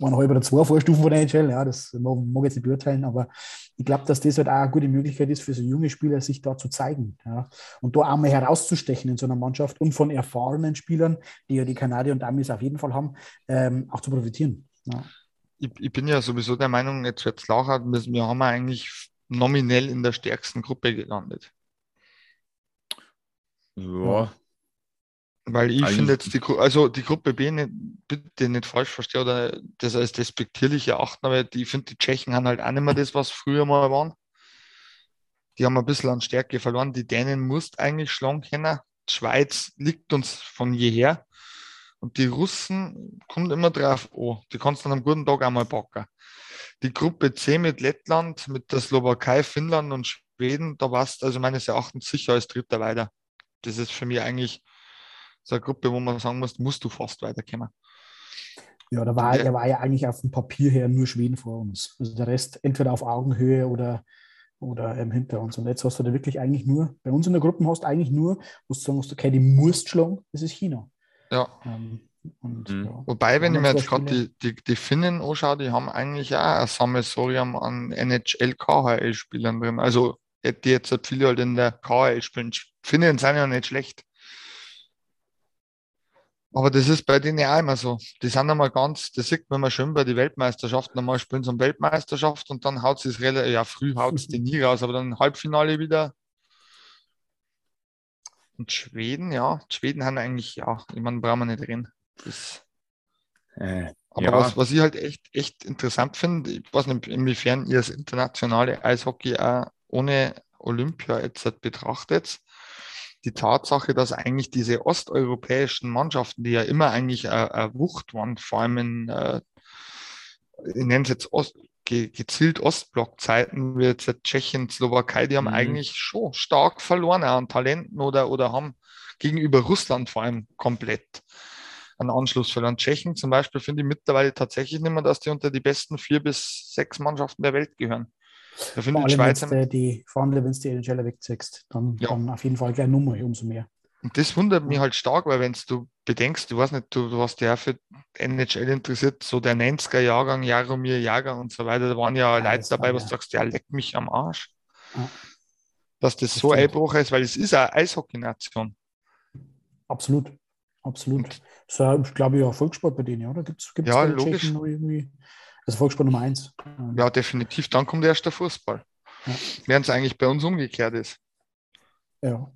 eineinhalb oder zwei Vorstufen von der NHL, ja, das mag, mag ich jetzt nicht beurteilen, aber ich glaube, dass das halt auch eine gute Möglichkeit ist für so junge Spieler, sich da zu zeigen. Ja. Und da auch mal herauszustechen in so einer Mannschaft und von erfahrenen Spielern, die ja die Kanadier und Amis auf jeden Fall haben, ähm, auch zu profitieren. Ja. Ich, ich bin ja sowieso der Meinung, jetzt wird es laucher, wir wir haben eigentlich nominell in der stärksten Gruppe gelandet. ja, Weil ich finde jetzt die, also die Gruppe B nicht, bitte nicht falsch verstehen oder das als despektierlich erachten, aber die, ich finde, die Tschechen haben halt auch nicht mehr das, was früher mal waren. Die haben ein bisschen an Stärke verloren. Die Dänen musst eigentlich schlagen können. Die Schweiz liegt uns von jeher. Und die Russen kommt immer drauf an. Die kannst du an einem guten Tag einmal packen. Die Gruppe C mit Lettland, mit der Slowakei, Finnland und Schweden, da warst also meines Erachtens sicher als Dritter weiter. Das ist für mich eigentlich so eine Gruppe, wo man sagen muss, musst du fast weiterkommen. Ja, da war, ja. war ja eigentlich auf dem Papier her nur Schweden vor uns. Also der Rest entweder auf Augenhöhe oder, oder ähm, hinter uns. Und jetzt hast du da wirklich eigentlich nur, bei uns in der Gruppe hast du eigentlich nur, wo du sagen musst, okay, die musst schlagen, das ist China. Ja. Ähm, und, mhm. ja. Wobei, wenn ich mir jetzt gerade die, die, die Finnen anschaue, die haben eigentlich auch ein Sammelsorium an NHL-KHL-Spielern drin. Also, die jetzt halt viele halt in der KHL spielen. Finnen sind ja nicht schlecht. Aber das ist bei denen ja auch immer so. Die sind einmal ganz, das sieht man mal schön bei den Weltmeisterschaften. Einmal spielen sie um Weltmeisterschaft und dann haut es relativ, ja, früh haut es die [LAUGHS] nie raus, aber dann Halbfinale wieder. Und Schweden, ja, Schweden haben eigentlich, ja, ich meine, brauchen wir nicht reden. Das, äh, aber ja. was, was ich halt echt, echt interessant finde, ich weiß nicht, inwiefern ihr das internationale Eishockey auch ohne Olympia jetzt halt betrachtet, die Tatsache, dass eigentlich diese osteuropäischen Mannschaften, die ja immer eigentlich eine, Wucht waren, vor allem in, äh, ich nenne es jetzt Ost, ge, gezielt Ostblockzeiten, wie jetzt Tschechien, Slowakei, die haben mhm. eigentlich schon stark verloren an Talenten oder, oder haben gegenüber Russland vor allem komplett einen Anschluss verloren. Tschechen zum Beispiel finde ich mittlerweile tatsächlich nicht mehr, dass die unter die besten vier bis sechs Mannschaften der Welt gehören. Da finde ich Schweiz. Wenn die, vor allem, wenn du die NHL wegziehst, dann, ja. dann auf jeden Fall gleich Nummer umso mehr. Und das wundert mich halt stark, weil wenn du bedenkst, du weißt nicht, du, du hast ja für NHL interessiert, so der 90er Jahrgang, Jaromir Jager und so weiter, da waren ja, ja Leute dabei, was du sagst, ja, leck mich am Arsch. Ja. Dass das, das so einbruch ist, weil es ist eine Eishockey-Nation. Absolut, absolut. Das ist, ja, glaube ich, auch Volkssport bei denen, oder? Gibt es ja, logisch. irgendwie? Also Volkssport Nummer eins. Ja, definitiv. Dann kommt erst der Fußball. Ja. Während es eigentlich bei uns umgekehrt ist. Ja.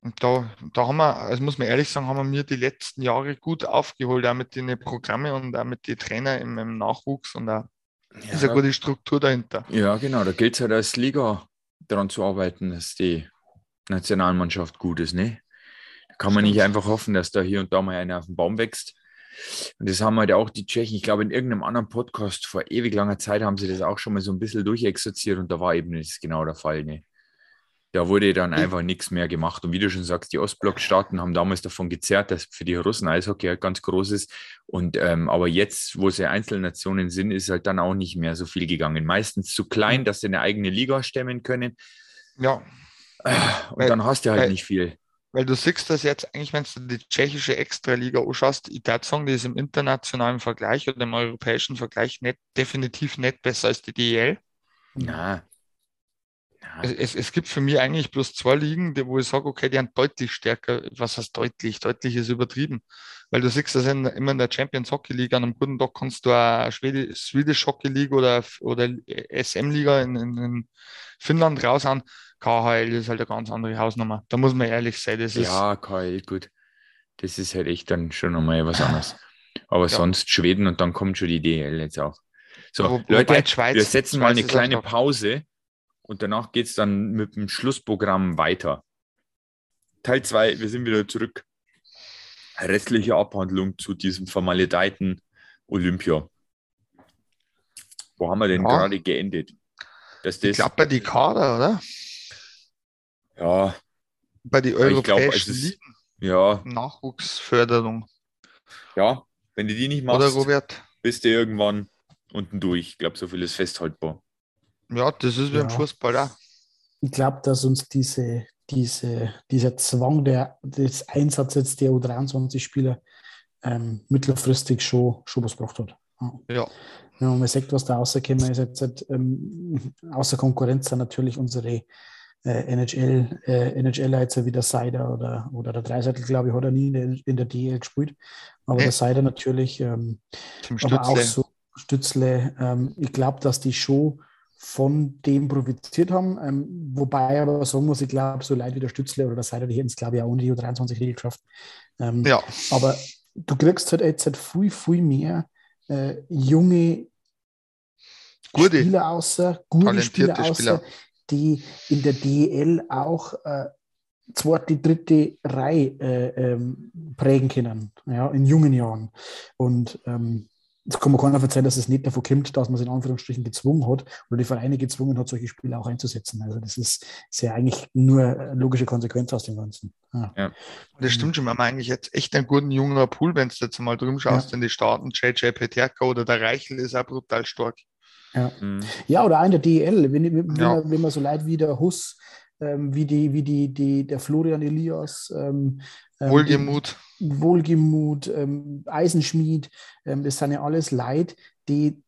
Und da, da haben wir, also muss man ehrlich sagen, haben wir mir die letzten Jahre gut aufgeholt, auch mit den Programmen und auch mit den Trainern im, im Nachwuchs und da ja, ist eine gute Struktur dahinter. Ja, genau. Da gilt es halt als Liga daran zu arbeiten, dass die Nationalmannschaft gut ist, ne? Da kann man Stimmt. nicht einfach hoffen, dass da hier und da mal einer auf den Baum wächst. Und das haben halt auch die Tschechen, ich glaube, in irgendeinem anderen Podcast vor ewig langer Zeit haben sie das auch schon mal so ein bisschen durchexerziert und da war eben nicht genau der Fall. Ne? Da wurde dann einfach nichts mehr gemacht. Und wie du schon sagst, die Ostblockstaaten haben damals davon gezerrt, dass für die Russen Eishockey halt ganz groß ist. Und ähm, aber jetzt, wo sie Einzelnationen sind, ist halt dann auch nicht mehr so viel gegangen. Meistens zu klein, dass sie eine eigene Liga stemmen können. Ja. Und weil, dann hast du halt weil, nicht viel. Weil du siehst das jetzt eigentlich, wenn du die tschechische Extraliga anschaust, ich würde sagen, die ist im internationalen Vergleich oder im europäischen Vergleich nicht, definitiv nicht besser als die DEL. Na. Es, es, es, gibt für mich eigentlich bloß zwei Ligen, wo ich sage, okay, die sind deutlich stärker. Was heißt deutlich? Deutlich ist übertrieben. Weil du siehst das in, immer in der Champions Hockey League. An einem guten Tag kannst du eine Swedish Hockey League oder, oder SM Liga in, in, in Finnland raushauen KHL ist halt eine ganz andere Hausnummer. Da muss man ehrlich sein. Das ja, KHL, gut. Das ist halt echt dann schon nochmal was anderes. Aber ja. sonst Schweden und dann kommt schon die DL jetzt auch. So, Wo, Leute, Schweiz, wir setzen Schweiz mal eine kleine Pause und danach geht es dann mit dem Schlussprogramm weiter. Teil 2, wir sind wieder zurück. Restliche Abhandlung zu diesem vermaledeiten Olympia. Wo haben wir denn ja. gerade geendet? Dass das, ich glaube bei die Kader, oder? Ja. Bei den europäischen glaub, Ligen. Ja. Nachwuchsförderung. Ja, wenn du die nicht machst, bist du irgendwann unten durch. Ich glaube, so viel ist festhaltbar. Ja, das ist wie ja. im Fußball auch. Ich glaube, dass uns diese, diese, dieser Zwang der, des Einsatzes der U23-Spieler ähm, mittelfristig schon, schon was gebracht hat. Ja. Wenn man sieht, was da rausgekommen ist, jetzt, ähm, außer Konkurrenz sind natürlich unsere äh, NHL, äh, NHLer jetzt wie der Seider oder, oder der Dreiseitel, glaube ich, hat er nie in der, in der DL gespielt. Aber nee. der Seider natürlich, ähm, aber auch so Stützle. Ähm, ich glaube, dass die Show von dem profitiert haben. Ähm, wobei aber sagen muss, ich glaube, so Leute wie der Stützle oder der Seider, die hätten es, glaube ich, auch ohne die U23-Regel geschafft. Ähm, ja. Aber du kriegst halt jetzt halt viel, viel mehr äh, junge gute. Spieler außer, gute Spieler außer, Spieler die in der DEL auch äh, zweite, dritte Reihe äh, ähm, prägen können, ja, in jungen Jahren. Und ähm, es kann man keiner verzeihen, dass es nicht davon kommt, dass man es in Anführungsstrichen gezwungen hat oder die Vereine gezwungen hat, solche Spiele auch einzusetzen. Also das ist, ist ja eigentlich nur logische Konsequenz aus dem Ganzen. Ja. ja. Das stimmt schon. Wir haben eigentlich jetzt echt einen guten jungen Pool, wenn du jetzt mal drüben schaust ja. in die Staaten. JJ Peterka oder der Reichel ist auch brutal stark. Ja, mhm. ja oder ein der DEL. Wenn, wenn, ja. man, wenn man so leid wie der Huss, ähm, wie, die, wie die, die, der Florian Elias, ähm, ähm, Wohlgemut. Wohlgemut, ähm, Eisenschmied, ähm, das sind ja alles Leute, die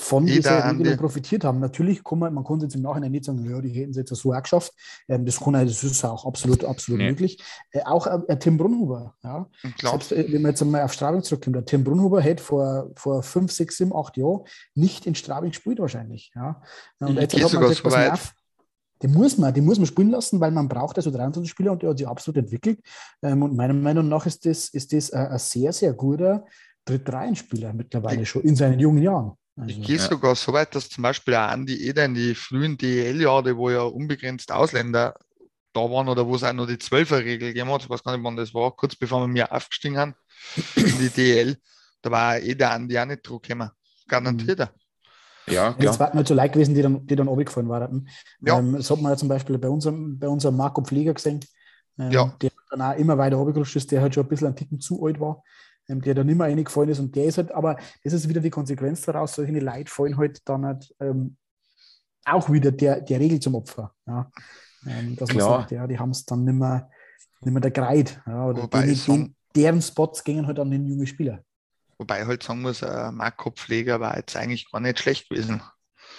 von Jeder dieser Regelung profitiert haben. Natürlich kann man, man kann jetzt im Nachhinein nicht sagen, ja, die hätten es jetzt so auch geschafft. Ähm, das, kann, das ist auch absolut, absolut nee. möglich. Äh, auch äh, Tim Brunhuber, ja. Selbst, äh, wenn man jetzt einmal auf Straubing zurückkommt, der Tim Brunhuber hätte vor, vor fünf, sechs, sieben, acht Jahren nicht in Straubing gespielt wahrscheinlich. Ja. Und ich jetzt hat man gesagt, so weit. Auf, den muss man, den muss man spielen lassen, weil man braucht also 23 Spieler und der hat sich absolut entwickelt. Ähm, und meiner Meinung nach ist das, ist das ein, sehr, sehr guter Drittreihenspieler mittlerweile schon in seinen jungen Jahren. Also, ich gehe ja. sogar so weit, dass zum Beispiel auch Andi Eder in die frühen DEL-Jahre, wo ja unbegrenzt Ausländer da waren oder wo es auch noch die Zwölfer-Regel gegeben hat, ich weiß gar nicht, wann das war, kurz bevor wir mir aufgestiegen haben in die DEL, da war Eder Andi auch nicht drauf gekommen. Garantiert. Mhm. Ja, klar. Es waren halt so Leute gewesen, die dann, die dann runtergefallen waren. Ja. Ähm, das hat man ja zum Beispiel bei unserem, bei unserem Marco Pfleger gesehen, ähm, ja. der dann auch immer weiter runtergerutscht ist, der halt schon ein bisschen ein Ticken zu alt war, ähm, der dann nicht mehr reingefallen ist und der ist halt, aber das ist wieder die Konsequenz daraus, solche Leute fallen halt dann halt ähm, auch wieder der, der Regel zum Opfer. Ja. Ähm, dass klar. man sagt, ja, die haben es dann nicht mehr, nicht mehr der Greit. Ja, oder Wobei die, deren Spots gingen halt an den jungen Spieler. Wobei halt sagen muss, äh, Marco Pfleger war jetzt eigentlich gar nicht schlecht gewesen.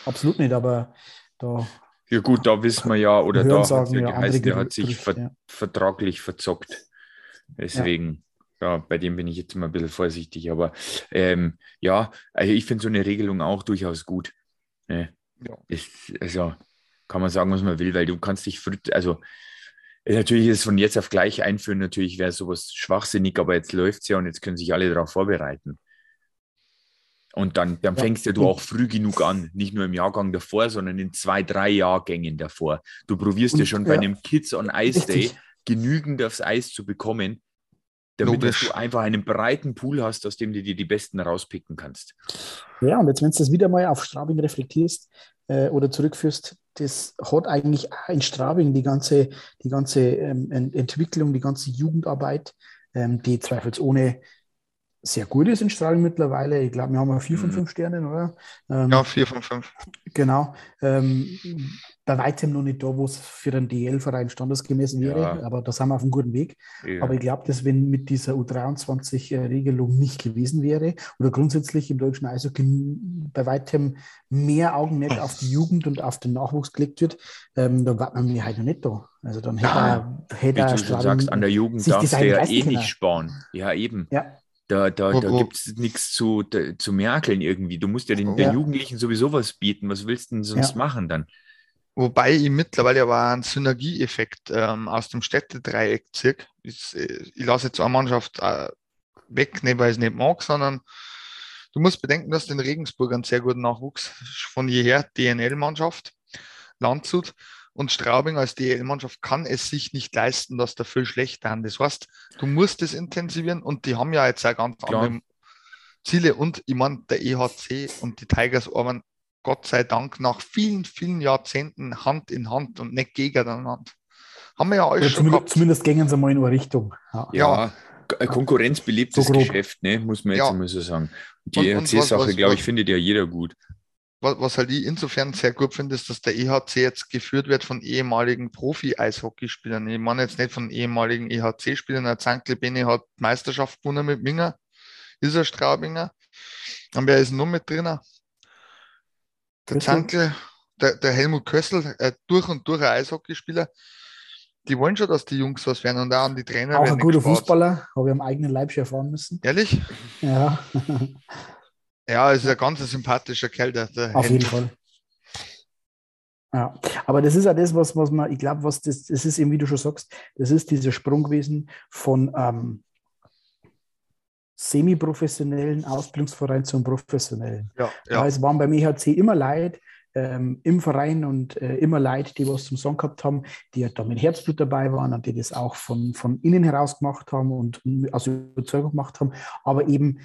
Absolut nicht, aber da. Ja, gut, da wissen wir ja, oder da hat ja geheißen, der hat sich ver ja. vertraglich verzockt. Deswegen, ja. ja. bei dem bin ich jetzt mal ein bisschen vorsichtig. Aber ähm, ja, also ich finde so eine Regelung auch durchaus gut. Ne? Ja. Ist, also kann man sagen, was man will, weil du kannst dich, also Natürlich ist es von jetzt auf gleich einführen, natürlich wäre sowas schwachsinnig, aber jetzt läuft es ja und jetzt können sich alle darauf vorbereiten. Und dann, dann fängst ja du auch früh genug an, nicht nur im Jahrgang davor, sondern in zwei, drei Jahrgängen davor. Du probierst und, ja schon bei einem Kids on Ice Day genügend aufs Eis zu bekommen, damit du einfach einen breiten Pool hast, aus dem du dir die Besten rauspicken kannst. Ja, und jetzt, wenn du das wieder mal auf Straubing reflektierst äh, oder zurückführst, das hat eigentlich in Straubing die ganze, die ganze ähm, Entwicklung, die ganze Jugendarbeit, ähm, die zweifelsohne sehr gut ist in Straubing mittlerweile. Ich glaube, wir haben vier von mhm. fünf Sternen, oder? Ähm, ja, vier von fünf. Genau. Ähm, bei weitem noch nicht da, wo es für einen DL-Verein standesgemäß wäre, ja. aber da sind wir auf einem guten Weg. Ja. Aber ich glaube, dass wenn mit dieser U23-Regelung nicht gewesen wäre oder grundsätzlich im deutschen Eishockey bei weitem mehr Augenmerk auf die Jugend und auf den Nachwuchs gelegt wird, ähm, dann war man mir halt noch nicht da. Also dann hätte ja, er, hätte Wie du sagst, an der Jugend darfst du ja eh nicht sparen. Ja, eben. Ja. Da, da, da gibt es nichts zu, zu merkeln irgendwie. Du musst ja den, den Jugendlichen sowieso was bieten. Was willst du denn sonst ja. machen dann? Wobei ich mittlerweile aber einen Synergieeffekt ähm, aus dem Städtedreieck ziehe. Ich, äh, ich lasse jetzt eine Mannschaft äh, weg, nicht weil ich es nicht mag, sondern du musst bedenken, dass in Regensburg einen sehr guten Nachwuchs von jeher DNL-Mannschaft, Landshut und Straubing als DL-Mannschaft kann es sich nicht leisten, dass da viel schlechter haben. Das heißt, du musst es intensivieren und die haben ja jetzt auch ganz Klar. andere Ziele. Und ich meine, der EHC und die Tigers arbeiten Gott sei Dank nach vielen, vielen Jahrzehnten Hand in Hand und nicht gegeneinander. Haben wir ja alles schon zumindest, gehabt. Zumindest gehen sie mal in eine Richtung. Ja, ja Konkurrenz belebt so Geschäft, ne? muss man jetzt ja. mal so sagen. Die EHC-Sache, glaube ich, findet ja jeder gut was, halt ich insofern sehr gut finde, ist, dass der EHC jetzt geführt wird von ehemaligen Profi-Eishockeyspielern. Ich meine jetzt nicht von ehemaligen EHC-Spielern. Der Zankle Bene hat Meisterschaft gewonnen mit Minger, ist er Straubinger. Und wer ist noch mit drin? Der Zankle, der, der Helmut Kössel, äh, durch und durch ein Eishockeyspieler. Die wollen schon, dass die Jungs was werden und auch an die Trainer. Auch ein guter Fußballer, habe ich am eigenen Leib schon erfahren müssen. Ehrlich? Ja. Ja, es ist ein ganz sympathischer Kerl, der, der Auf jeden Fall. Ja, aber das ist ja das, was, was man, ich glaube, was das, das ist eben, wie du schon sagst, das ist dieser Sprung gewesen von ähm, semi-professionellen Ausbildungsverein zum professionellen. Ja, ja. es waren beim EHC immer Leute, ähm, im Verein und äh, immer Leute, die was zum Song gehabt haben, die halt da mit Herzblut dabei waren und die das auch von, von innen heraus gemacht haben und aus Überzeugung gemacht haben, aber eben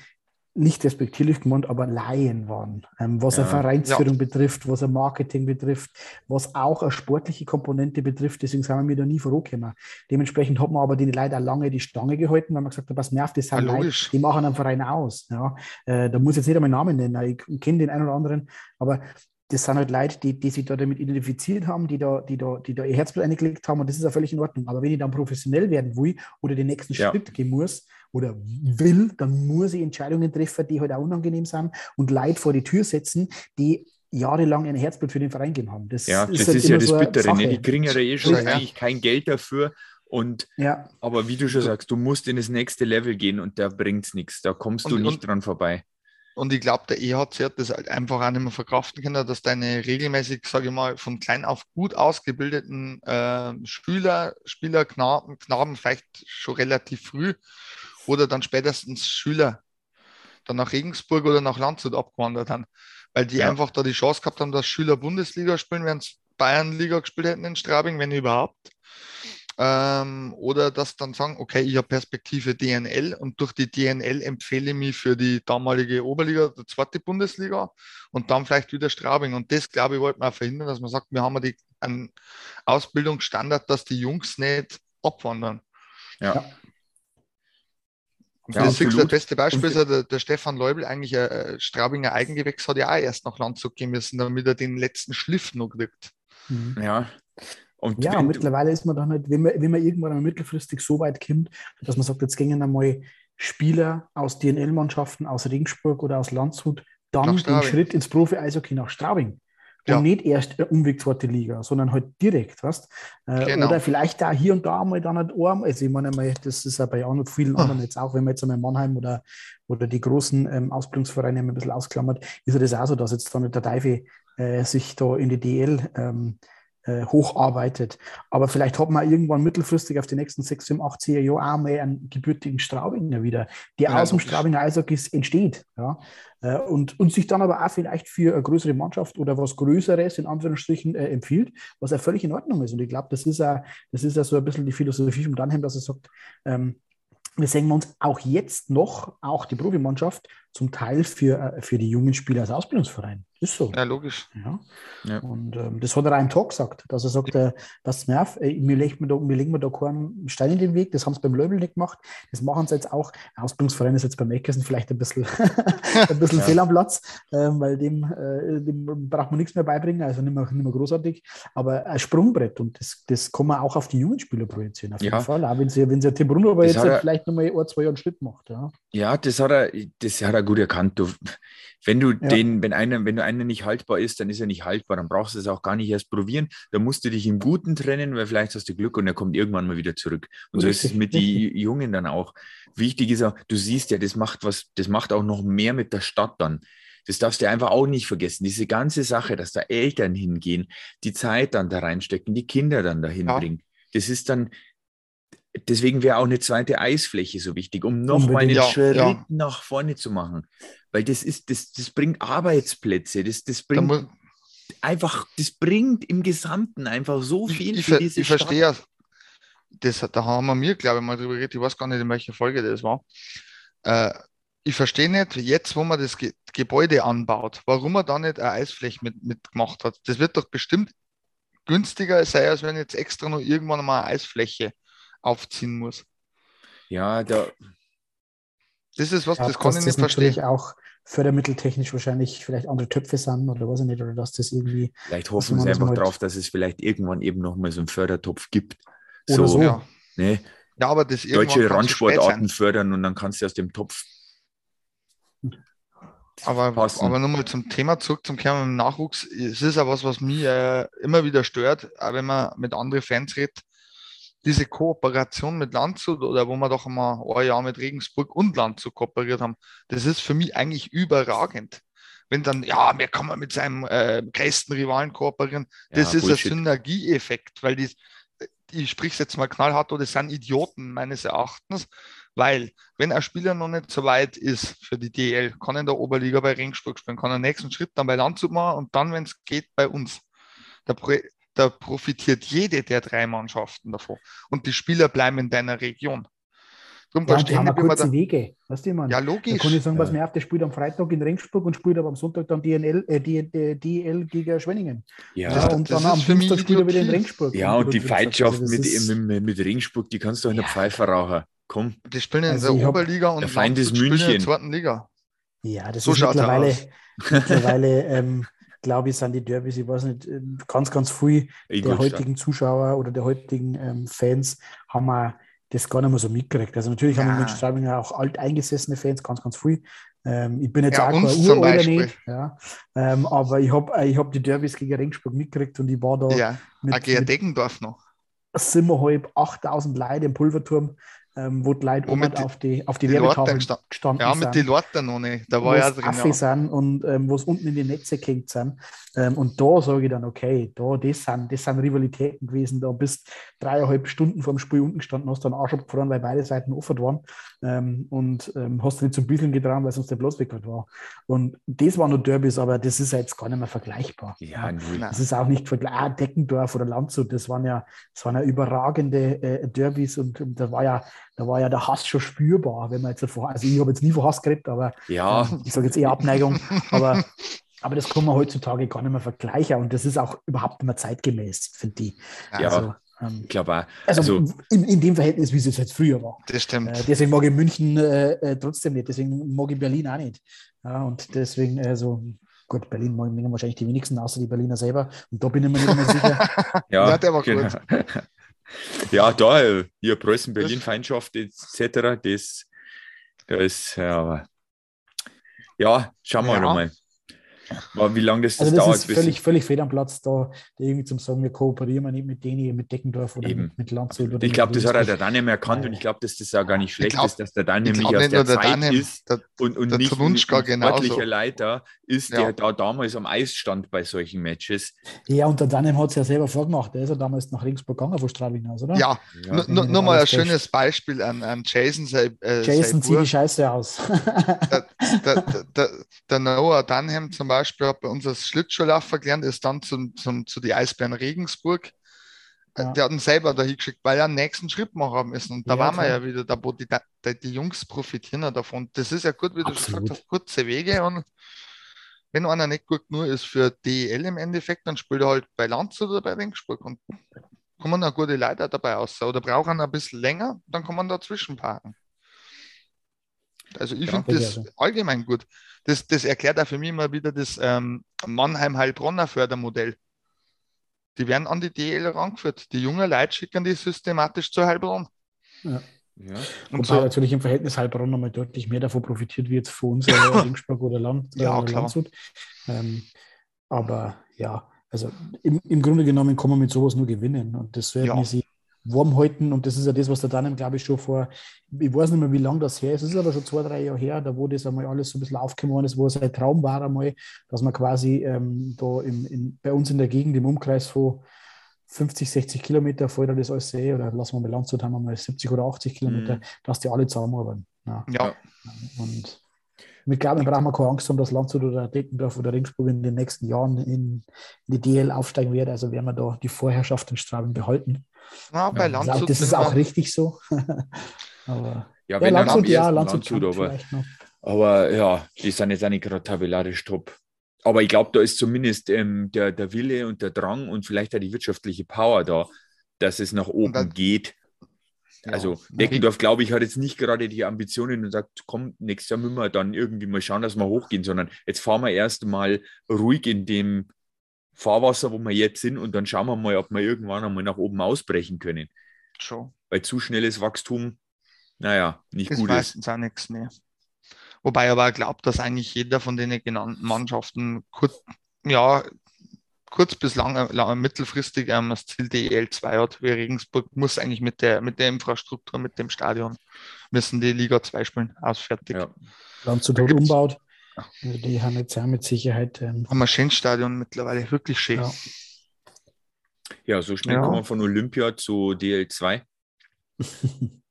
nicht respektierlich gemeint, aber Laien waren, ähm, was ja, eine Vereinsführung ja. betrifft, was ein Marketing betrifft, was auch eine sportliche Komponente betrifft. Deswegen sind wir mir da nie vorgekommen. Dementsprechend hat man aber die Leute auch lange die Stange gehalten, weil man gesagt hat, was nervt, das sind ja, Leute, die machen einen Verein aus. Ja, äh, da muss ich jetzt nicht einmal Namen nennen, ich kenne den einen oder anderen, aber das sind halt Leute, die, die sich da damit identifiziert haben, die da, die, da, die da ihr Herzblut eingelegt haben und das ist ja völlig in Ordnung. Aber wenn ich dann professionell werden will oder den nächsten ja. Schritt gehen muss oder will, dann muss ich Entscheidungen treffen, die halt auch unangenehm sind und Leute vor die Tür setzen, die jahrelang ein Herzblut für den Verein gegeben haben. Das ja, ist das halt ist ja das so Bittere. Ne? Die kriegen ja eh schon ja. eigentlich kein Geld dafür. Und ja. aber wie du schon sagst, du musst in das nächste Level gehen und da bringt es nichts. Da kommst und, du nicht dran vorbei. Und ich glaube, der EHC hat das halt einfach auch nicht mehr verkraften können, dass deine regelmäßig, sage ich mal, von klein auf gut ausgebildeten äh, Schüler, Spieler, Knaben, Knaben vielleicht schon relativ früh oder dann spätestens Schüler dann nach Regensburg oder nach Landshut abgewandert haben, weil die ja. einfach da die Chance gehabt haben, dass Schüler Bundesliga spielen, während Bayernliga gespielt hätten in Straubing, wenn überhaupt. Ähm, oder dass dann sagen, okay, ich habe Perspektive DNL und durch die DNL empfehle ich mich für die damalige Oberliga, die zweite Bundesliga und dann vielleicht wieder Straubing. Und das, glaube ich, wollte man auch verhindern, dass man sagt, wir haben die, einen Ausbildungsstandard, dass die Jungs nicht abwandern. Ja. Ja, das, ist das beste Beispiel ist ja der, der, Stefan Leubel, eigentlich ein äh, Straubinger Eigengewächs, hat ja auch erst nach Landshut gehen müssen, damit er den letzten Schliff noch kriegt. Mhm. Ja, und ja, mittlerweile ist man dann halt, wenn man, wenn man irgendwann einmal mittelfristig so weit kommt, dass man sagt, jetzt gingen einmal Spieler aus DNL-Mannschaften aus Regensburg oder aus Landshut dann den Schritt ins Profi-Eishockey nach Straubing. Ja. Und nicht erst Umweg zweite Liga, sondern halt direkt, weißt äh, genau. Oder vielleicht da hier und da mal dann halt arm. Also ich meine, das ist ja bei vielen anderen jetzt auch, wenn man jetzt einmal Mannheim oder, oder die großen ähm, Ausbildungsvereine ein bisschen ausklammert, ist ja das auch so, dass jetzt dann der Teufel äh, sich da in die DL ähm, äh, hocharbeitet. Aber vielleicht hat man irgendwann mittelfristig auf die nächsten sechs, sieben, acht, zehn Jahre auch mal einen gebürtigen Straubinger wieder, der ja, aus dem Straubinger Eishockey entsteht. Ja? Äh, und, und sich dann aber auch vielleicht für eine größere Mannschaft oder was Größeres in Anführungsstrichen äh, empfiehlt, was ja völlig in Ordnung ist. Und ich glaube, das ist ja das ist ja so ein bisschen die Philosophie von Dunham, dass er sagt, ähm, wir sehen uns auch jetzt noch, auch die Profimannschaft, zum Teil für, äh, für die jungen Spieler als Ausbildungsverein. Ist so. Ja, logisch. Ja. ja. Und ähm, das hat er einen Tag gesagt, dass er sagt, äh, das nervt, äh, mir, legen wir da, mir legen wir da keinen Stein in den Weg, das haben sie beim Löbel nicht gemacht, das machen sie jetzt auch. Ausbildungsverein ist jetzt beim Eckersen vielleicht ein bisschen, [LAUGHS] ein bisschen [LAUGHS] ja. fehl am Platz, äh, weil dem, äh, dem braucht man nichts mehr beibringen, also nicht mehr, nicht mehr großartig, aber ein Sprungbrett und das, das kann man auch auf die jungen Spieler projizieren, auf jeden ja. Fall, auch wenn sie, wenn sie Tim Bruno aber jetzt halt vielleicht nochmal ein, zwei Jahre einen Schritt macht. Ja. ja, das hat er, das hat er gut erkannt. Du, wenn du ja. den, wenn einer, wenn du einer nicht haltbar ist, dann ist er nicht haltbar. Dann brauchst du es auch gar nicht erst probieren. Da musst du dich im Guten trennen, weil vielleicht hast du Glück und er kommt irgendwann mal wieder zurück. Und so ist es mit den Jungen dann auch. Wichtig ist auch, du siehst ja, das macht was, das macht auch noch mehr mit der Stadt dann. Das darfst du einfach auch nicht vergessen. Diese ganze Sache, dass da Eltern hingehen, die Zeit dann da reinstecken, die Kinder dann dahin ja. bringen. Das ist dann, deswegen wäre auch eine zweite Eisfläche so wichtig, um nochmal einen ja, Schritt ja. nach vorne zu machen. Weil das ist, das, das bringt Arbeitsplätze, das, das bringt da einfach, das bringt im Gesamten einfach so viel ich, für diese Ich verstehe das, da haben wir mir, glaube ich, mal drüber geredet, ich weiß gar nicht, in welcher Folge das war. Äh, ich verstehe nicht, jetzt, wo man das Ge Gebäude anbaut, warum man da nicht eine Eisfläche mit, mitgemacht hat. Das wird doch bestimmt günstiger sein, als wenn jetzt extra noch irgendwann mal eine Eisfläche aufziehen muss. Ja, da. Das ist was, ja, das kann ich nicht verstehen. auch fördermitteltechnisch wahrscheinlich vielleicht andere Töpfe sind oder was ich nicht, oder dass das irgendwie. Vielleicht hoffen sie einfach drauf, dass es vielleicht irgendwann eben nochmal so einen Fördertopf gibt. Oder so. so. Ja. Ne? ja, aber das Deutsche Randsportarten fördern und dann kannst du aus dem Topf. Aber, aber nochmal zum Thema zurück zum Kern im Nachwuchs. Es ist auch was, was mich äh, immer wieder stört, auch wenn man mit anderen Fans redet diese Kooperation mit Landshut oder wo wir doch mal ein Jahr mit Regensburg und Landshut kooperiert haben, das ist für mich eigentlich überragend. Wenn dann, ja, wir kann man mit seinem äh, größten Rivalen kooperieren, das ja, ist Bullshit. ein Synergieeffekt, weil die, ich spreche es jetzt mal knallhart, das sind Idioten meines Erachtens, weil wenn ein Spieler noch nicht so weit ist für die DL, kann er in der Oberliga bei Regensburg spielen, kann er den nächsten Schritt dann bei Landshut machen und dann, wenn es geht, bei uns. Da, da profitiert jede der drei Mannschaften davon. Und die Spieler bleiben in deiner Region. Darum ja, die haben kurze da, Wege, weißt du, man? Ja, logisch. Da kann ich sagen, was mir auf, der spielt am Freitag in Regensburg und spielt aber am Sonntag dann DNL, äh, DL gegen Schwenningen. Ja, ja und dann am Dienstag spielt er wieder in Regensburg. Ja, und, und die Feindschaft also mit, mit, mit, Regensburg, die kannst du auch in der ja. Pfeife rauchen. Komm. Die spielen in also der Oberliga und der Feind ist München. in der zweiten Liga. Ja, das so ist mittlerweile, mittlerweile ähm, glaube ich, sind die Derbys, ich weiß nicht, ähm, ganz, ganz viel der heutigen Zuschauer oder der heutigen ähm, Fans haben wir das gar nicht mehr so mitgekriegt. Also natürlich ja. haben wir in Straubing auch alteingesessene Fans, ganz, ganz viel. Ähm, ich bin jetzt ja, auch kein Uralter nicht, ja. Ähm, aber ich habe ich hab die Derbys gegen Regensburg mitgekriegt und ich war da ja, mit, gegen Deggendorf noch. Siebeneinhalb, 8000 Leute im Pulverturm ähm, wo die Leute oben auf die, auf die, die Werbetafeln gestanden ja, sind. Ja, mit den Leuten noch nicht. Da war ja drin. Ja. sind und ähm, wo es unten in die Netze gehängt sind. Ähm, und da sage ich dann, okay, da, das sind, das sind Rivalitäten gewesen. Da bist dreieinhalb Stunden vor dem Spiel unten gestanden, hast dann Arsch abgefahren, weil beide Seiten offen waren. Ähm, und ähm, hast nicht zum Bügeln getragen, weil sonst der Platz weg war. Und das waren nur Derbys, aber das ist jetzt gar nicht mehr vergleichbar. Ja, null. Das ist auch nicht vergleichbar. Ah, Deckendorf oder Landshut, das waren ja, das waren ja überragende äh, Derbys und, und da war ja da war ja der Hass schon spürbar, wenn man jetzt davor, also ich habe jetzt nie von Hass geredet, aber ja. ich sage jetzt eher Abneigung, aber, aber das kann man heutzutage gar nicht mehr vergleichen und das ist auch überhaupt nicht mehr zeitgemäß, finde ich. Ja, also, ähm, ich glaube auch. Also, also in, in, dem Verhältnis, wie es jetzt früher war. Das stimmt. Äh, deswegen mag ich München äh, äh, trotzdem nicht, deswegen mag ich Berlin auch nicht. Ja, und deswegen, also Gut, Berlin mögen wahrscheinlich die wenigsten, außer die Berliner selber. Und da bin ich mir nicht mehr sicher. [LAUGHS] ja, ja, der war genau. gut. Ja, da, hier Preußen-Berlin-Feindschaft etc., das, das ist, ja, ja, schauen wir ja. Mal. Wie lange das, das also das dauert. Ist völlig, völlig fehl am Platz, da irgendwie zum sagen, wir kooperieren nicht mit denen, mit Deckendorf oder Eben. mit Landshut. Oder ich glaube, das hat auch der Daniel erkannt und ich glaube, dass das auch gar nicht schlecht glaub, ist, dass der Daniel nämlich aus der, der Zeit Daniel, ist der, und, und der nicht ein sportlicher Leiter ist, ja. der da damals am Eis stand bei solchen Matches. Ja, und der Daniel hat es ja selber vorgemacht. Der ist ja damals nach Regensburg gegangen von Straubing aus, oder? Ja, ja. nur mal ein schönes Beispiel an, an Jason. Äh, Jason zieht die Scheiße aus. der, der, der, der Noah Dunham zum Beispiel hat bei uns das Schlittschuhlaufer gelernt, ist dann zum, zum, zu den Eisbären Regensburg. Äh, ja. Der hat ihn selber da hingeschickt, weil er einen nächsten Schritt machen müssen. Und da ja, waren wir ja wieder da, wo die, die, die Jungs profitieren davon. Das ist ja gut, wie du Absolut. gesagt hast, kurze Wege. Und wenn einer nicht gut nur ist für DEL im Endeffekt, dann spielt er halt bei Landshut oder bei Regensburg. Und kommen da gute Leute dabei aus. Oder brauchen ein bisschen länger, dann kann man dazwischen parken. Also ich ja, finde das also. allgemein gut. Das, das erklärt auch für mich immer wieder das ähm, Mannheim-Heilbronner Fördermodell. Die werden an die DL rangeführt. Die jungen Leute schicken die systematisch zu Heilbronn. Ja. Ja. Und so natürlich im Verhältnis Heilbronn nochmal deutlich mehr davon profitiert, wie jetzt für uns [LAUGHS] Ringsburg oder Land. Ja, oder klar. Ähm, aber ja, also im, im Grunde genommen kann man mit sowas nur gewinnen. Und das werden ja. sie warm halten. Und das ist ja das, was der dann, glaube ich, schon vor, ich weiß nicht mehr, wie lange das her ist. Es ist aber schon zwei, drei Jahre her, da wo das einmal alles so ein bisschen aufgekommen ist, wo es ein Traum war einmal, dass man quasi ähm, da im, in, bei uns in der Gegend im Umkreis von 50, 60 Kilometer vorher das alles sehe, oder lassen wir mal Landshut haben wir mal 70 oder 80 Kilometer, mhm. dass die alle zusammenarbeiten. Ja. ja. Und ich glaube, wir brauchen keine Angst haben, dass Landshut oder Deckendorf oder Ringsburg in den nächsten Jahren in, in die DL aufsteigen wird. Also werden wir da die Vorherrschaft in Straben behalten. Ja, bei Landshut. Glaub, das ist auch richtig so. [LAUGHS] aber, ja, wenn ja, Landshut, ja, Landshut, Landshut aber, aber ja, die sind jetzt auch nicht gerade tabellarisch top. Aber ich glaube, da ist zumindest ähm, der, der Wille und der Drang und vielleicht auch die wirtschaftliche Power da, dass es nach oben dann, geht. Also ja. Deckendorf, glaube ich, hat jetzt nicht gerade die Ambitionen und sagt, komm, nächstes Jahr müssen wir dann irgendwie mal schauen, dass wir hochgehen, sondern jetzt fahren wir erst mal ruhig in dem Fahrwasser, wo wir jetzt sind, und dann schauen wir mal, ob wir irgendwann einmal nach oben ausbrechen können. Schon. Weil zu schnelles Wachstum, naja, nicht ist gut meistens ist. auch nichts mehr. Wobei aber glaubt, dass eigentlich jeder von den genannten Mannschaften kurz, ja, kurz bis lange, lange mittelfristig ähm, das Ziel DEL 2 hat. Wie Regensburg muss eigentlich mit der, mit der Infrastruktur, mit dem Stadion, müssen die Liga 2 spielen, ausfertig. Ja. Dann zu dort umbaut. Also die haben jetzt auch mit Sicherheit. Ähm, Haben wir schönes Stadion mittlerweile, wirklich schön. Ja. Ja, so schnell Ja. kommen wir von Olympia zu DL2. [LAUGHS]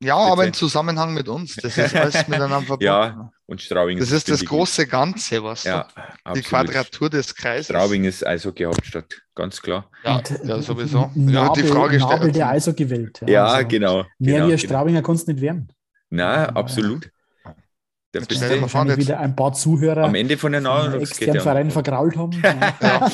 Ja, aber im Zusammenhang mit uns. Das ist [LAUGHS] alles miteinander verbunden. Ja, Und Straubing Das ist das große Ganze, was Ja, die absolut. Quadratur des Kreises. Straubing ist Eishockey-Hauptstadt, ganz klar. Ja, Und, ja äh, sowieso. Nabel, Ja, die Frage Nabel der Eishockey-Welt. Ja, also genau. Mehr genau, wie genau. Straubinger kannst du nicht werden. Na, Ja. absolut. Jetzt du mal vor, Wahrscheinlich jetzt- wieder ein paar Zuhörer am Ende von der externen Verein vergrault haben. Ja.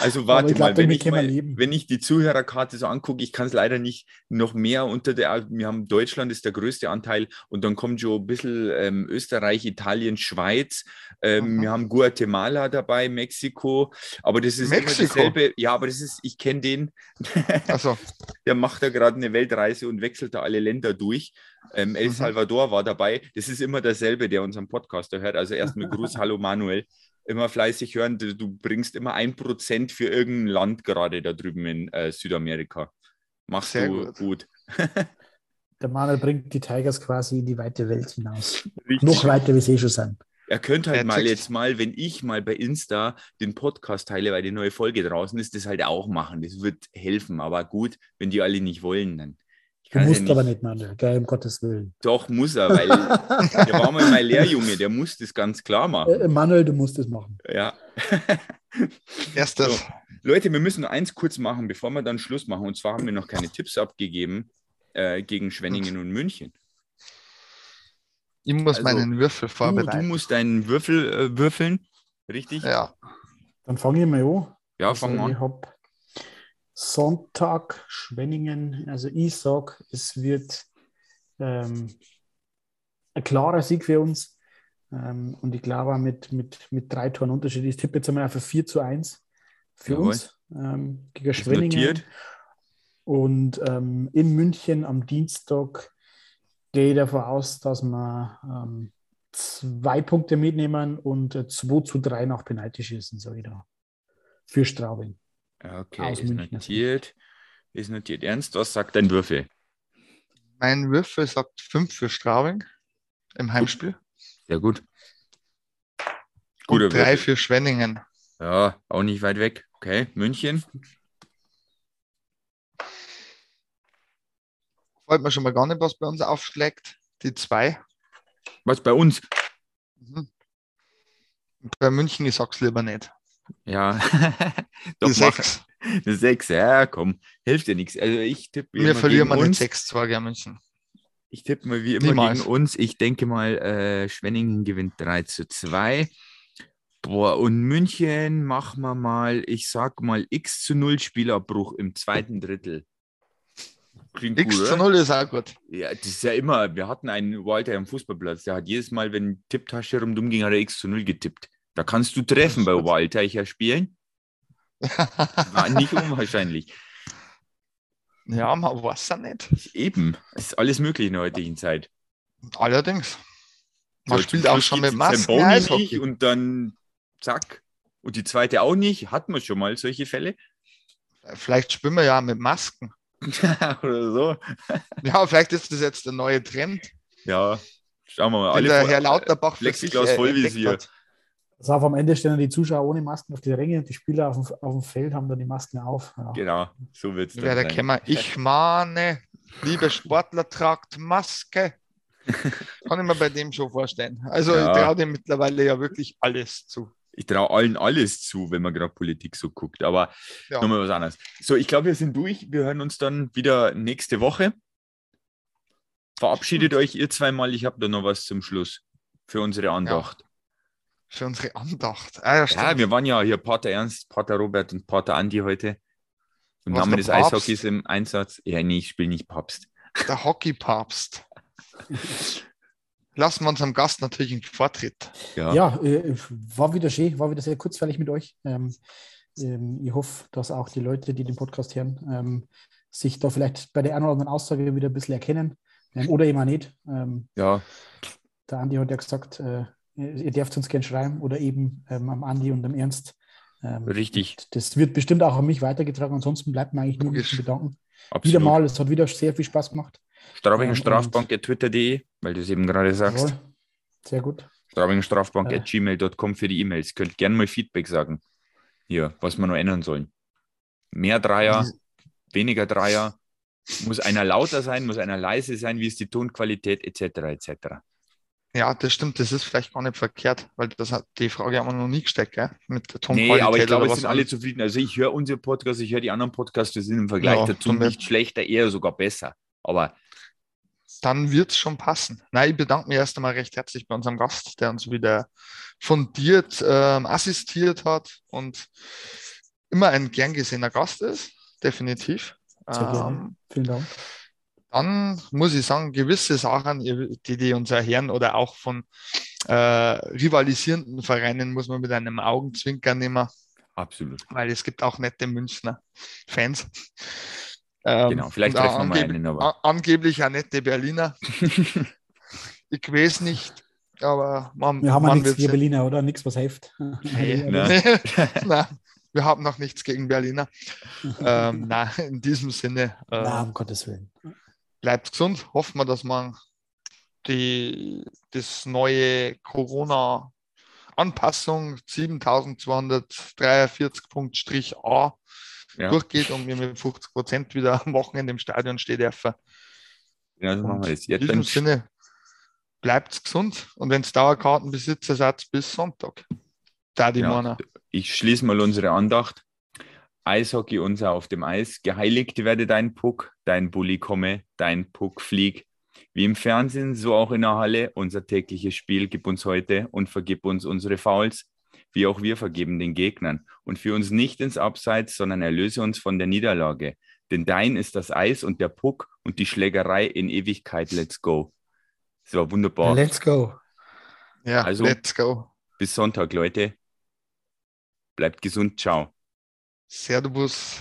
Also warte ich glaub, mal, wenn ich, wir mal wenn ich die Zuhörerkarte so angucke, ich kann es leider nicht noch mehr unter der, wir haben Deutschland ist der größte Anteil und dann kommt schon ein bisschen ähm, Österreich, Italien, Schweiz, ähm, wir haben Guatemala dabei, Mexiko, aber das ist Mexiko? immer dasselbe, ja, aber das ist, ich kenne den, Also, [LAUGHS] der macht da gerade eine Weltreise und wechselt da alle Länder durch. Ähm, El Mhm. Salvador war dabei. Das ist immer derselbe, der unseren Podcast hört. Also erstmal [LAUGHS] Gruß, hallo Manuel. Immer fleißig hören. Du, du bringst immer ein Prozent für irgendein Land gerade da drüben in äh, Südamerika. Machst Sehr du gut. gut. [LAUGHS] Der Manuel bringt die Tigers quasi in die weite Welt hinaus. Richtig. Noch weiter, wie sie eh schon sind. Er könnte halt mal jetzt mal, wenn ich mal bei Insta den Podcast teile, weil die neue Folge draußen ist, das halt auch machen. Das wird helfen. Aber gut, wenn die alle nicht wollen, dann. Ich Du musst ja nicht. aber nicht, Manuel, gell, um Gottes Willen. Doch, muss er, weil [LAUGHS] der war mal mein Lehrjunge, der muss das ganz klar machen. Äh, Manuel, du musst es machen. Ja. [LAUGHS] erstes. So. Leute, wir müssen nur eins kurz machen, bevor wir dann Schluss machen. Und zwar haben wir noch keine Tipps abgegeben äh, gegen Schwenningen und München. Ich muss Also, meinen Würfel Du, du vorbereiten. musst deinen Würfel äh, würfeln, richtig? ja, Dann fange ich mal an. Ja, fang also, mal Ich an. habe Sonntag Schwenningen. Also ich sage, es wird ähm, ein klarer Sieg für uns. Ähm, und ich glaube auch mit, mit, mit drei Toren Unterschied. Ich tippe jetzt einmal auf ein 4 zu 1 für Jawohl. uns ähm, gegen Ist Schwenningen. notiert. Und ähm, in München am Dienstag gehe ich davon aus, dass wir ähm, zwei Punkte mitnehmen und äh, 2 zu 3 nach Penalty schießen, sage ich da. Für Straubing. Okay, Aus ist notiert. Ist notiert. Ernst, was sagt dein Würfel? mein Würfel sagt 5 für Straubing im Heimspiel Sehr gut. und Guter 3 Würfel. für Schwenningen. Ja, auch nicht weit weg. Okay, München. Freut mir schon mal gar nicht, was bei uns aufschlägt. Die 2. Was bei uns? Mhm. Bei München, ich sag's lieber nicht. Ja, [LAUGHS] doch mach 6. eine 6. Ja, komm, hilft dir nichts. Also ich tippe Wir immer verlieren mal nicht 6-2 gegen München. Ich tippe mal wie immer Niemals. gegen uns. Ich denke mal, äh, Schwenningen gewinnt 3 zu 2. Boah, und München machen wir mal, ich sag mal, x zu 0 Spielabbruch im zweiten Drittel. Klingt X gut, zu oder? 0 ist auch gut. Ja, das ist ja immer, wir hatten einen Walter am Fußballplatz, der hat jedes Mal, wenn Tipptasche rumdumm ging, hat er x zu 0 getippt. Da kannst du treffen bei gut. Walter, ich ja spielen. War nicht [LAUGHS] unwahrscheinlich. ja, man weiß ja nicht. Eben, es ist alles möglich in der heutigen Zeit. Allerdings. Man So, spielt auch schon mit Masken nicht und dann zack. Und die zweite auch nicht. Hatten wir schon mal solche Fälle? Vielleicht spielen wir ja mit Masken. [LAUGHS] Oder so. [LAUGHS] Ja, vielleicht ist das jetzt der neue Trend, Ja, schauen wir mal. den Alle der Herr Lauterbach Plexiglas äh, Vollvisier. hat. Also auf am Ende stehen dann die Zuschauer ohne Masken auf die Ränge und die Spieler auf dem, auf dem Feld haben dann die Masken auf. Ja. Genau, so wird es Wer der sein. Kämmer, ich mahne, liebe Sportler, tragt Maske. [LAUGHS] Kann ich mir bei dem schon vorstellen. Also Ja. ich traue dem mittlerweile ja wirklich alles zu. Ich traue allen alles zu, wenn man gerade Politik so guckt. Aber Ja. nochmal was anderes. So, ich glaube, wir sind durch. Wir hören uns dann wieder nächste Woche. Verabschiedet euch ihr zweimal. Ich habe da noch was zum Schluss für unsere Andacht. Für unsere Andacht. Ah, ja, Ja, wir waren ja hier Pater Ernst, Pater Robert und Pater Andi heute. Im Namen des Papst? Eishockeys im Einsatz. Ja, nee, ich spiele nicht Papst. Der Hockeypapst. Lassen wir unserem Gast natürlich einen Vortritt. Ja, Ja, äh, war wieder schön, war wieder sehr kurzweilig mit euch. Ähm, ähm, ich hoffe, dass auch die Leute, die den Podcast hören, ähm, sich da vielleicht bei der einen oder anderen Aussage wieder ein bisschen erkennen ähm, oder eben auch nicht. Ähm, ja, der Andi hat ja gesagt, äh, ihr dürft uns gerne schreiben oder eben ähm, am Andi und am Ernst. Ähm, Richtig. Das wird bestimmt auch an mich weitergetragen. Ansonsten bleibt mir eigentlich nur mich zu bedanken. absolut. Wieder mal, es hat wieder sehr viel Spaß gemacht. Straubinger Ähm, Strafbank.twitter.de, weil du es eben gerade sagst. Jawohl. Sehr gut. Straubinger Strafbank at gmail.com für die E-Mails. Könnt gerne mal Feedback sagen. Hier, was wir noch ändern sollen. Mehr Dreier, weniger Dreier. Muss einer lauter sein, muss einer leise sein, wie ist die Tonqualität, etc. etc. Ja, das stimmt, das ist vielleicht gar nicht verkehrt, weil das hat die Frage haben wir noch nie gesteckt, gell? Mit der Tonqualität. Nee, aber ich glaube, es sind alle zufrieden. Also ich höre unsere Podcasts, ich höre die anderen Podcasts, wir sind im Vergleich ja, dazu nicht schlechter, eher sogar besser. Aber dann wird es schon passen. Nein, ich bedanke mich erst einmal recht herzlich bei unserem Gast, der uns wieder fundiert ähm, assistiert hat und immer ein gern gesehener Gast ist, definitiv. Ähm, Vielen Dank. Dann muss ich sagen, gewisse Sachen, die, die uns erhören oder auch von äh, rivalisierenden Vereinen, muss man mit einem Augenzwinkern nehmen. Absolut. Weil es gibt auch nette Münchner Fans. Ähm, genau, vielleicht treffen wir mal einen. Aber. Angeblich auch nette Berliner. ich weiß nicht, aber man, Wir haben ja nichts gegen Berliner, oder? Nichts, was hilft. [LAUGHS] Nee, nee. [LAUGHS] nein, wir haben noch nichts gegen Berliner. [LAUGHS] ähm, nein, in diesem Sinne. Äh, Na, um Gottes Willen. Bleibt gesund. Hoffen wir, dass man die, das neue Corona Anpassung 7243.A ja. durchgeht und wir mit 50 Prozent wieder am Wochenende im Stadion stehen dürfen. Ja, so machen wir das. Jetzt in diesem Sinne, bleibt gesund und wenn es Dauerkartenbesitzer seid, bis Sonntag. Da die ja, Ich schließe mal unsere Andacht. Eishockey unser auf dem Eis. Geheiligt werde dein Puck, dein Bulli komme, dein Puck flieg. Wie im Fernsehen, so auch in der Halle. Unser tägliches Spiel gib uns heute und vergib uns unsere Fouls wie auch wir vergeben den Gegnern. Und führe uns nicht ins Abseits, sondern erlöse uns von der Niederlage. Denn dein ist das Eis und der Puck und die Schlägerei in Ewigkeit. Let's go. Das war wunderbar. Let's go. Ja, also, let's go. Bis Sonntag, Leute. Bleibt gesund. Ciao. Servus.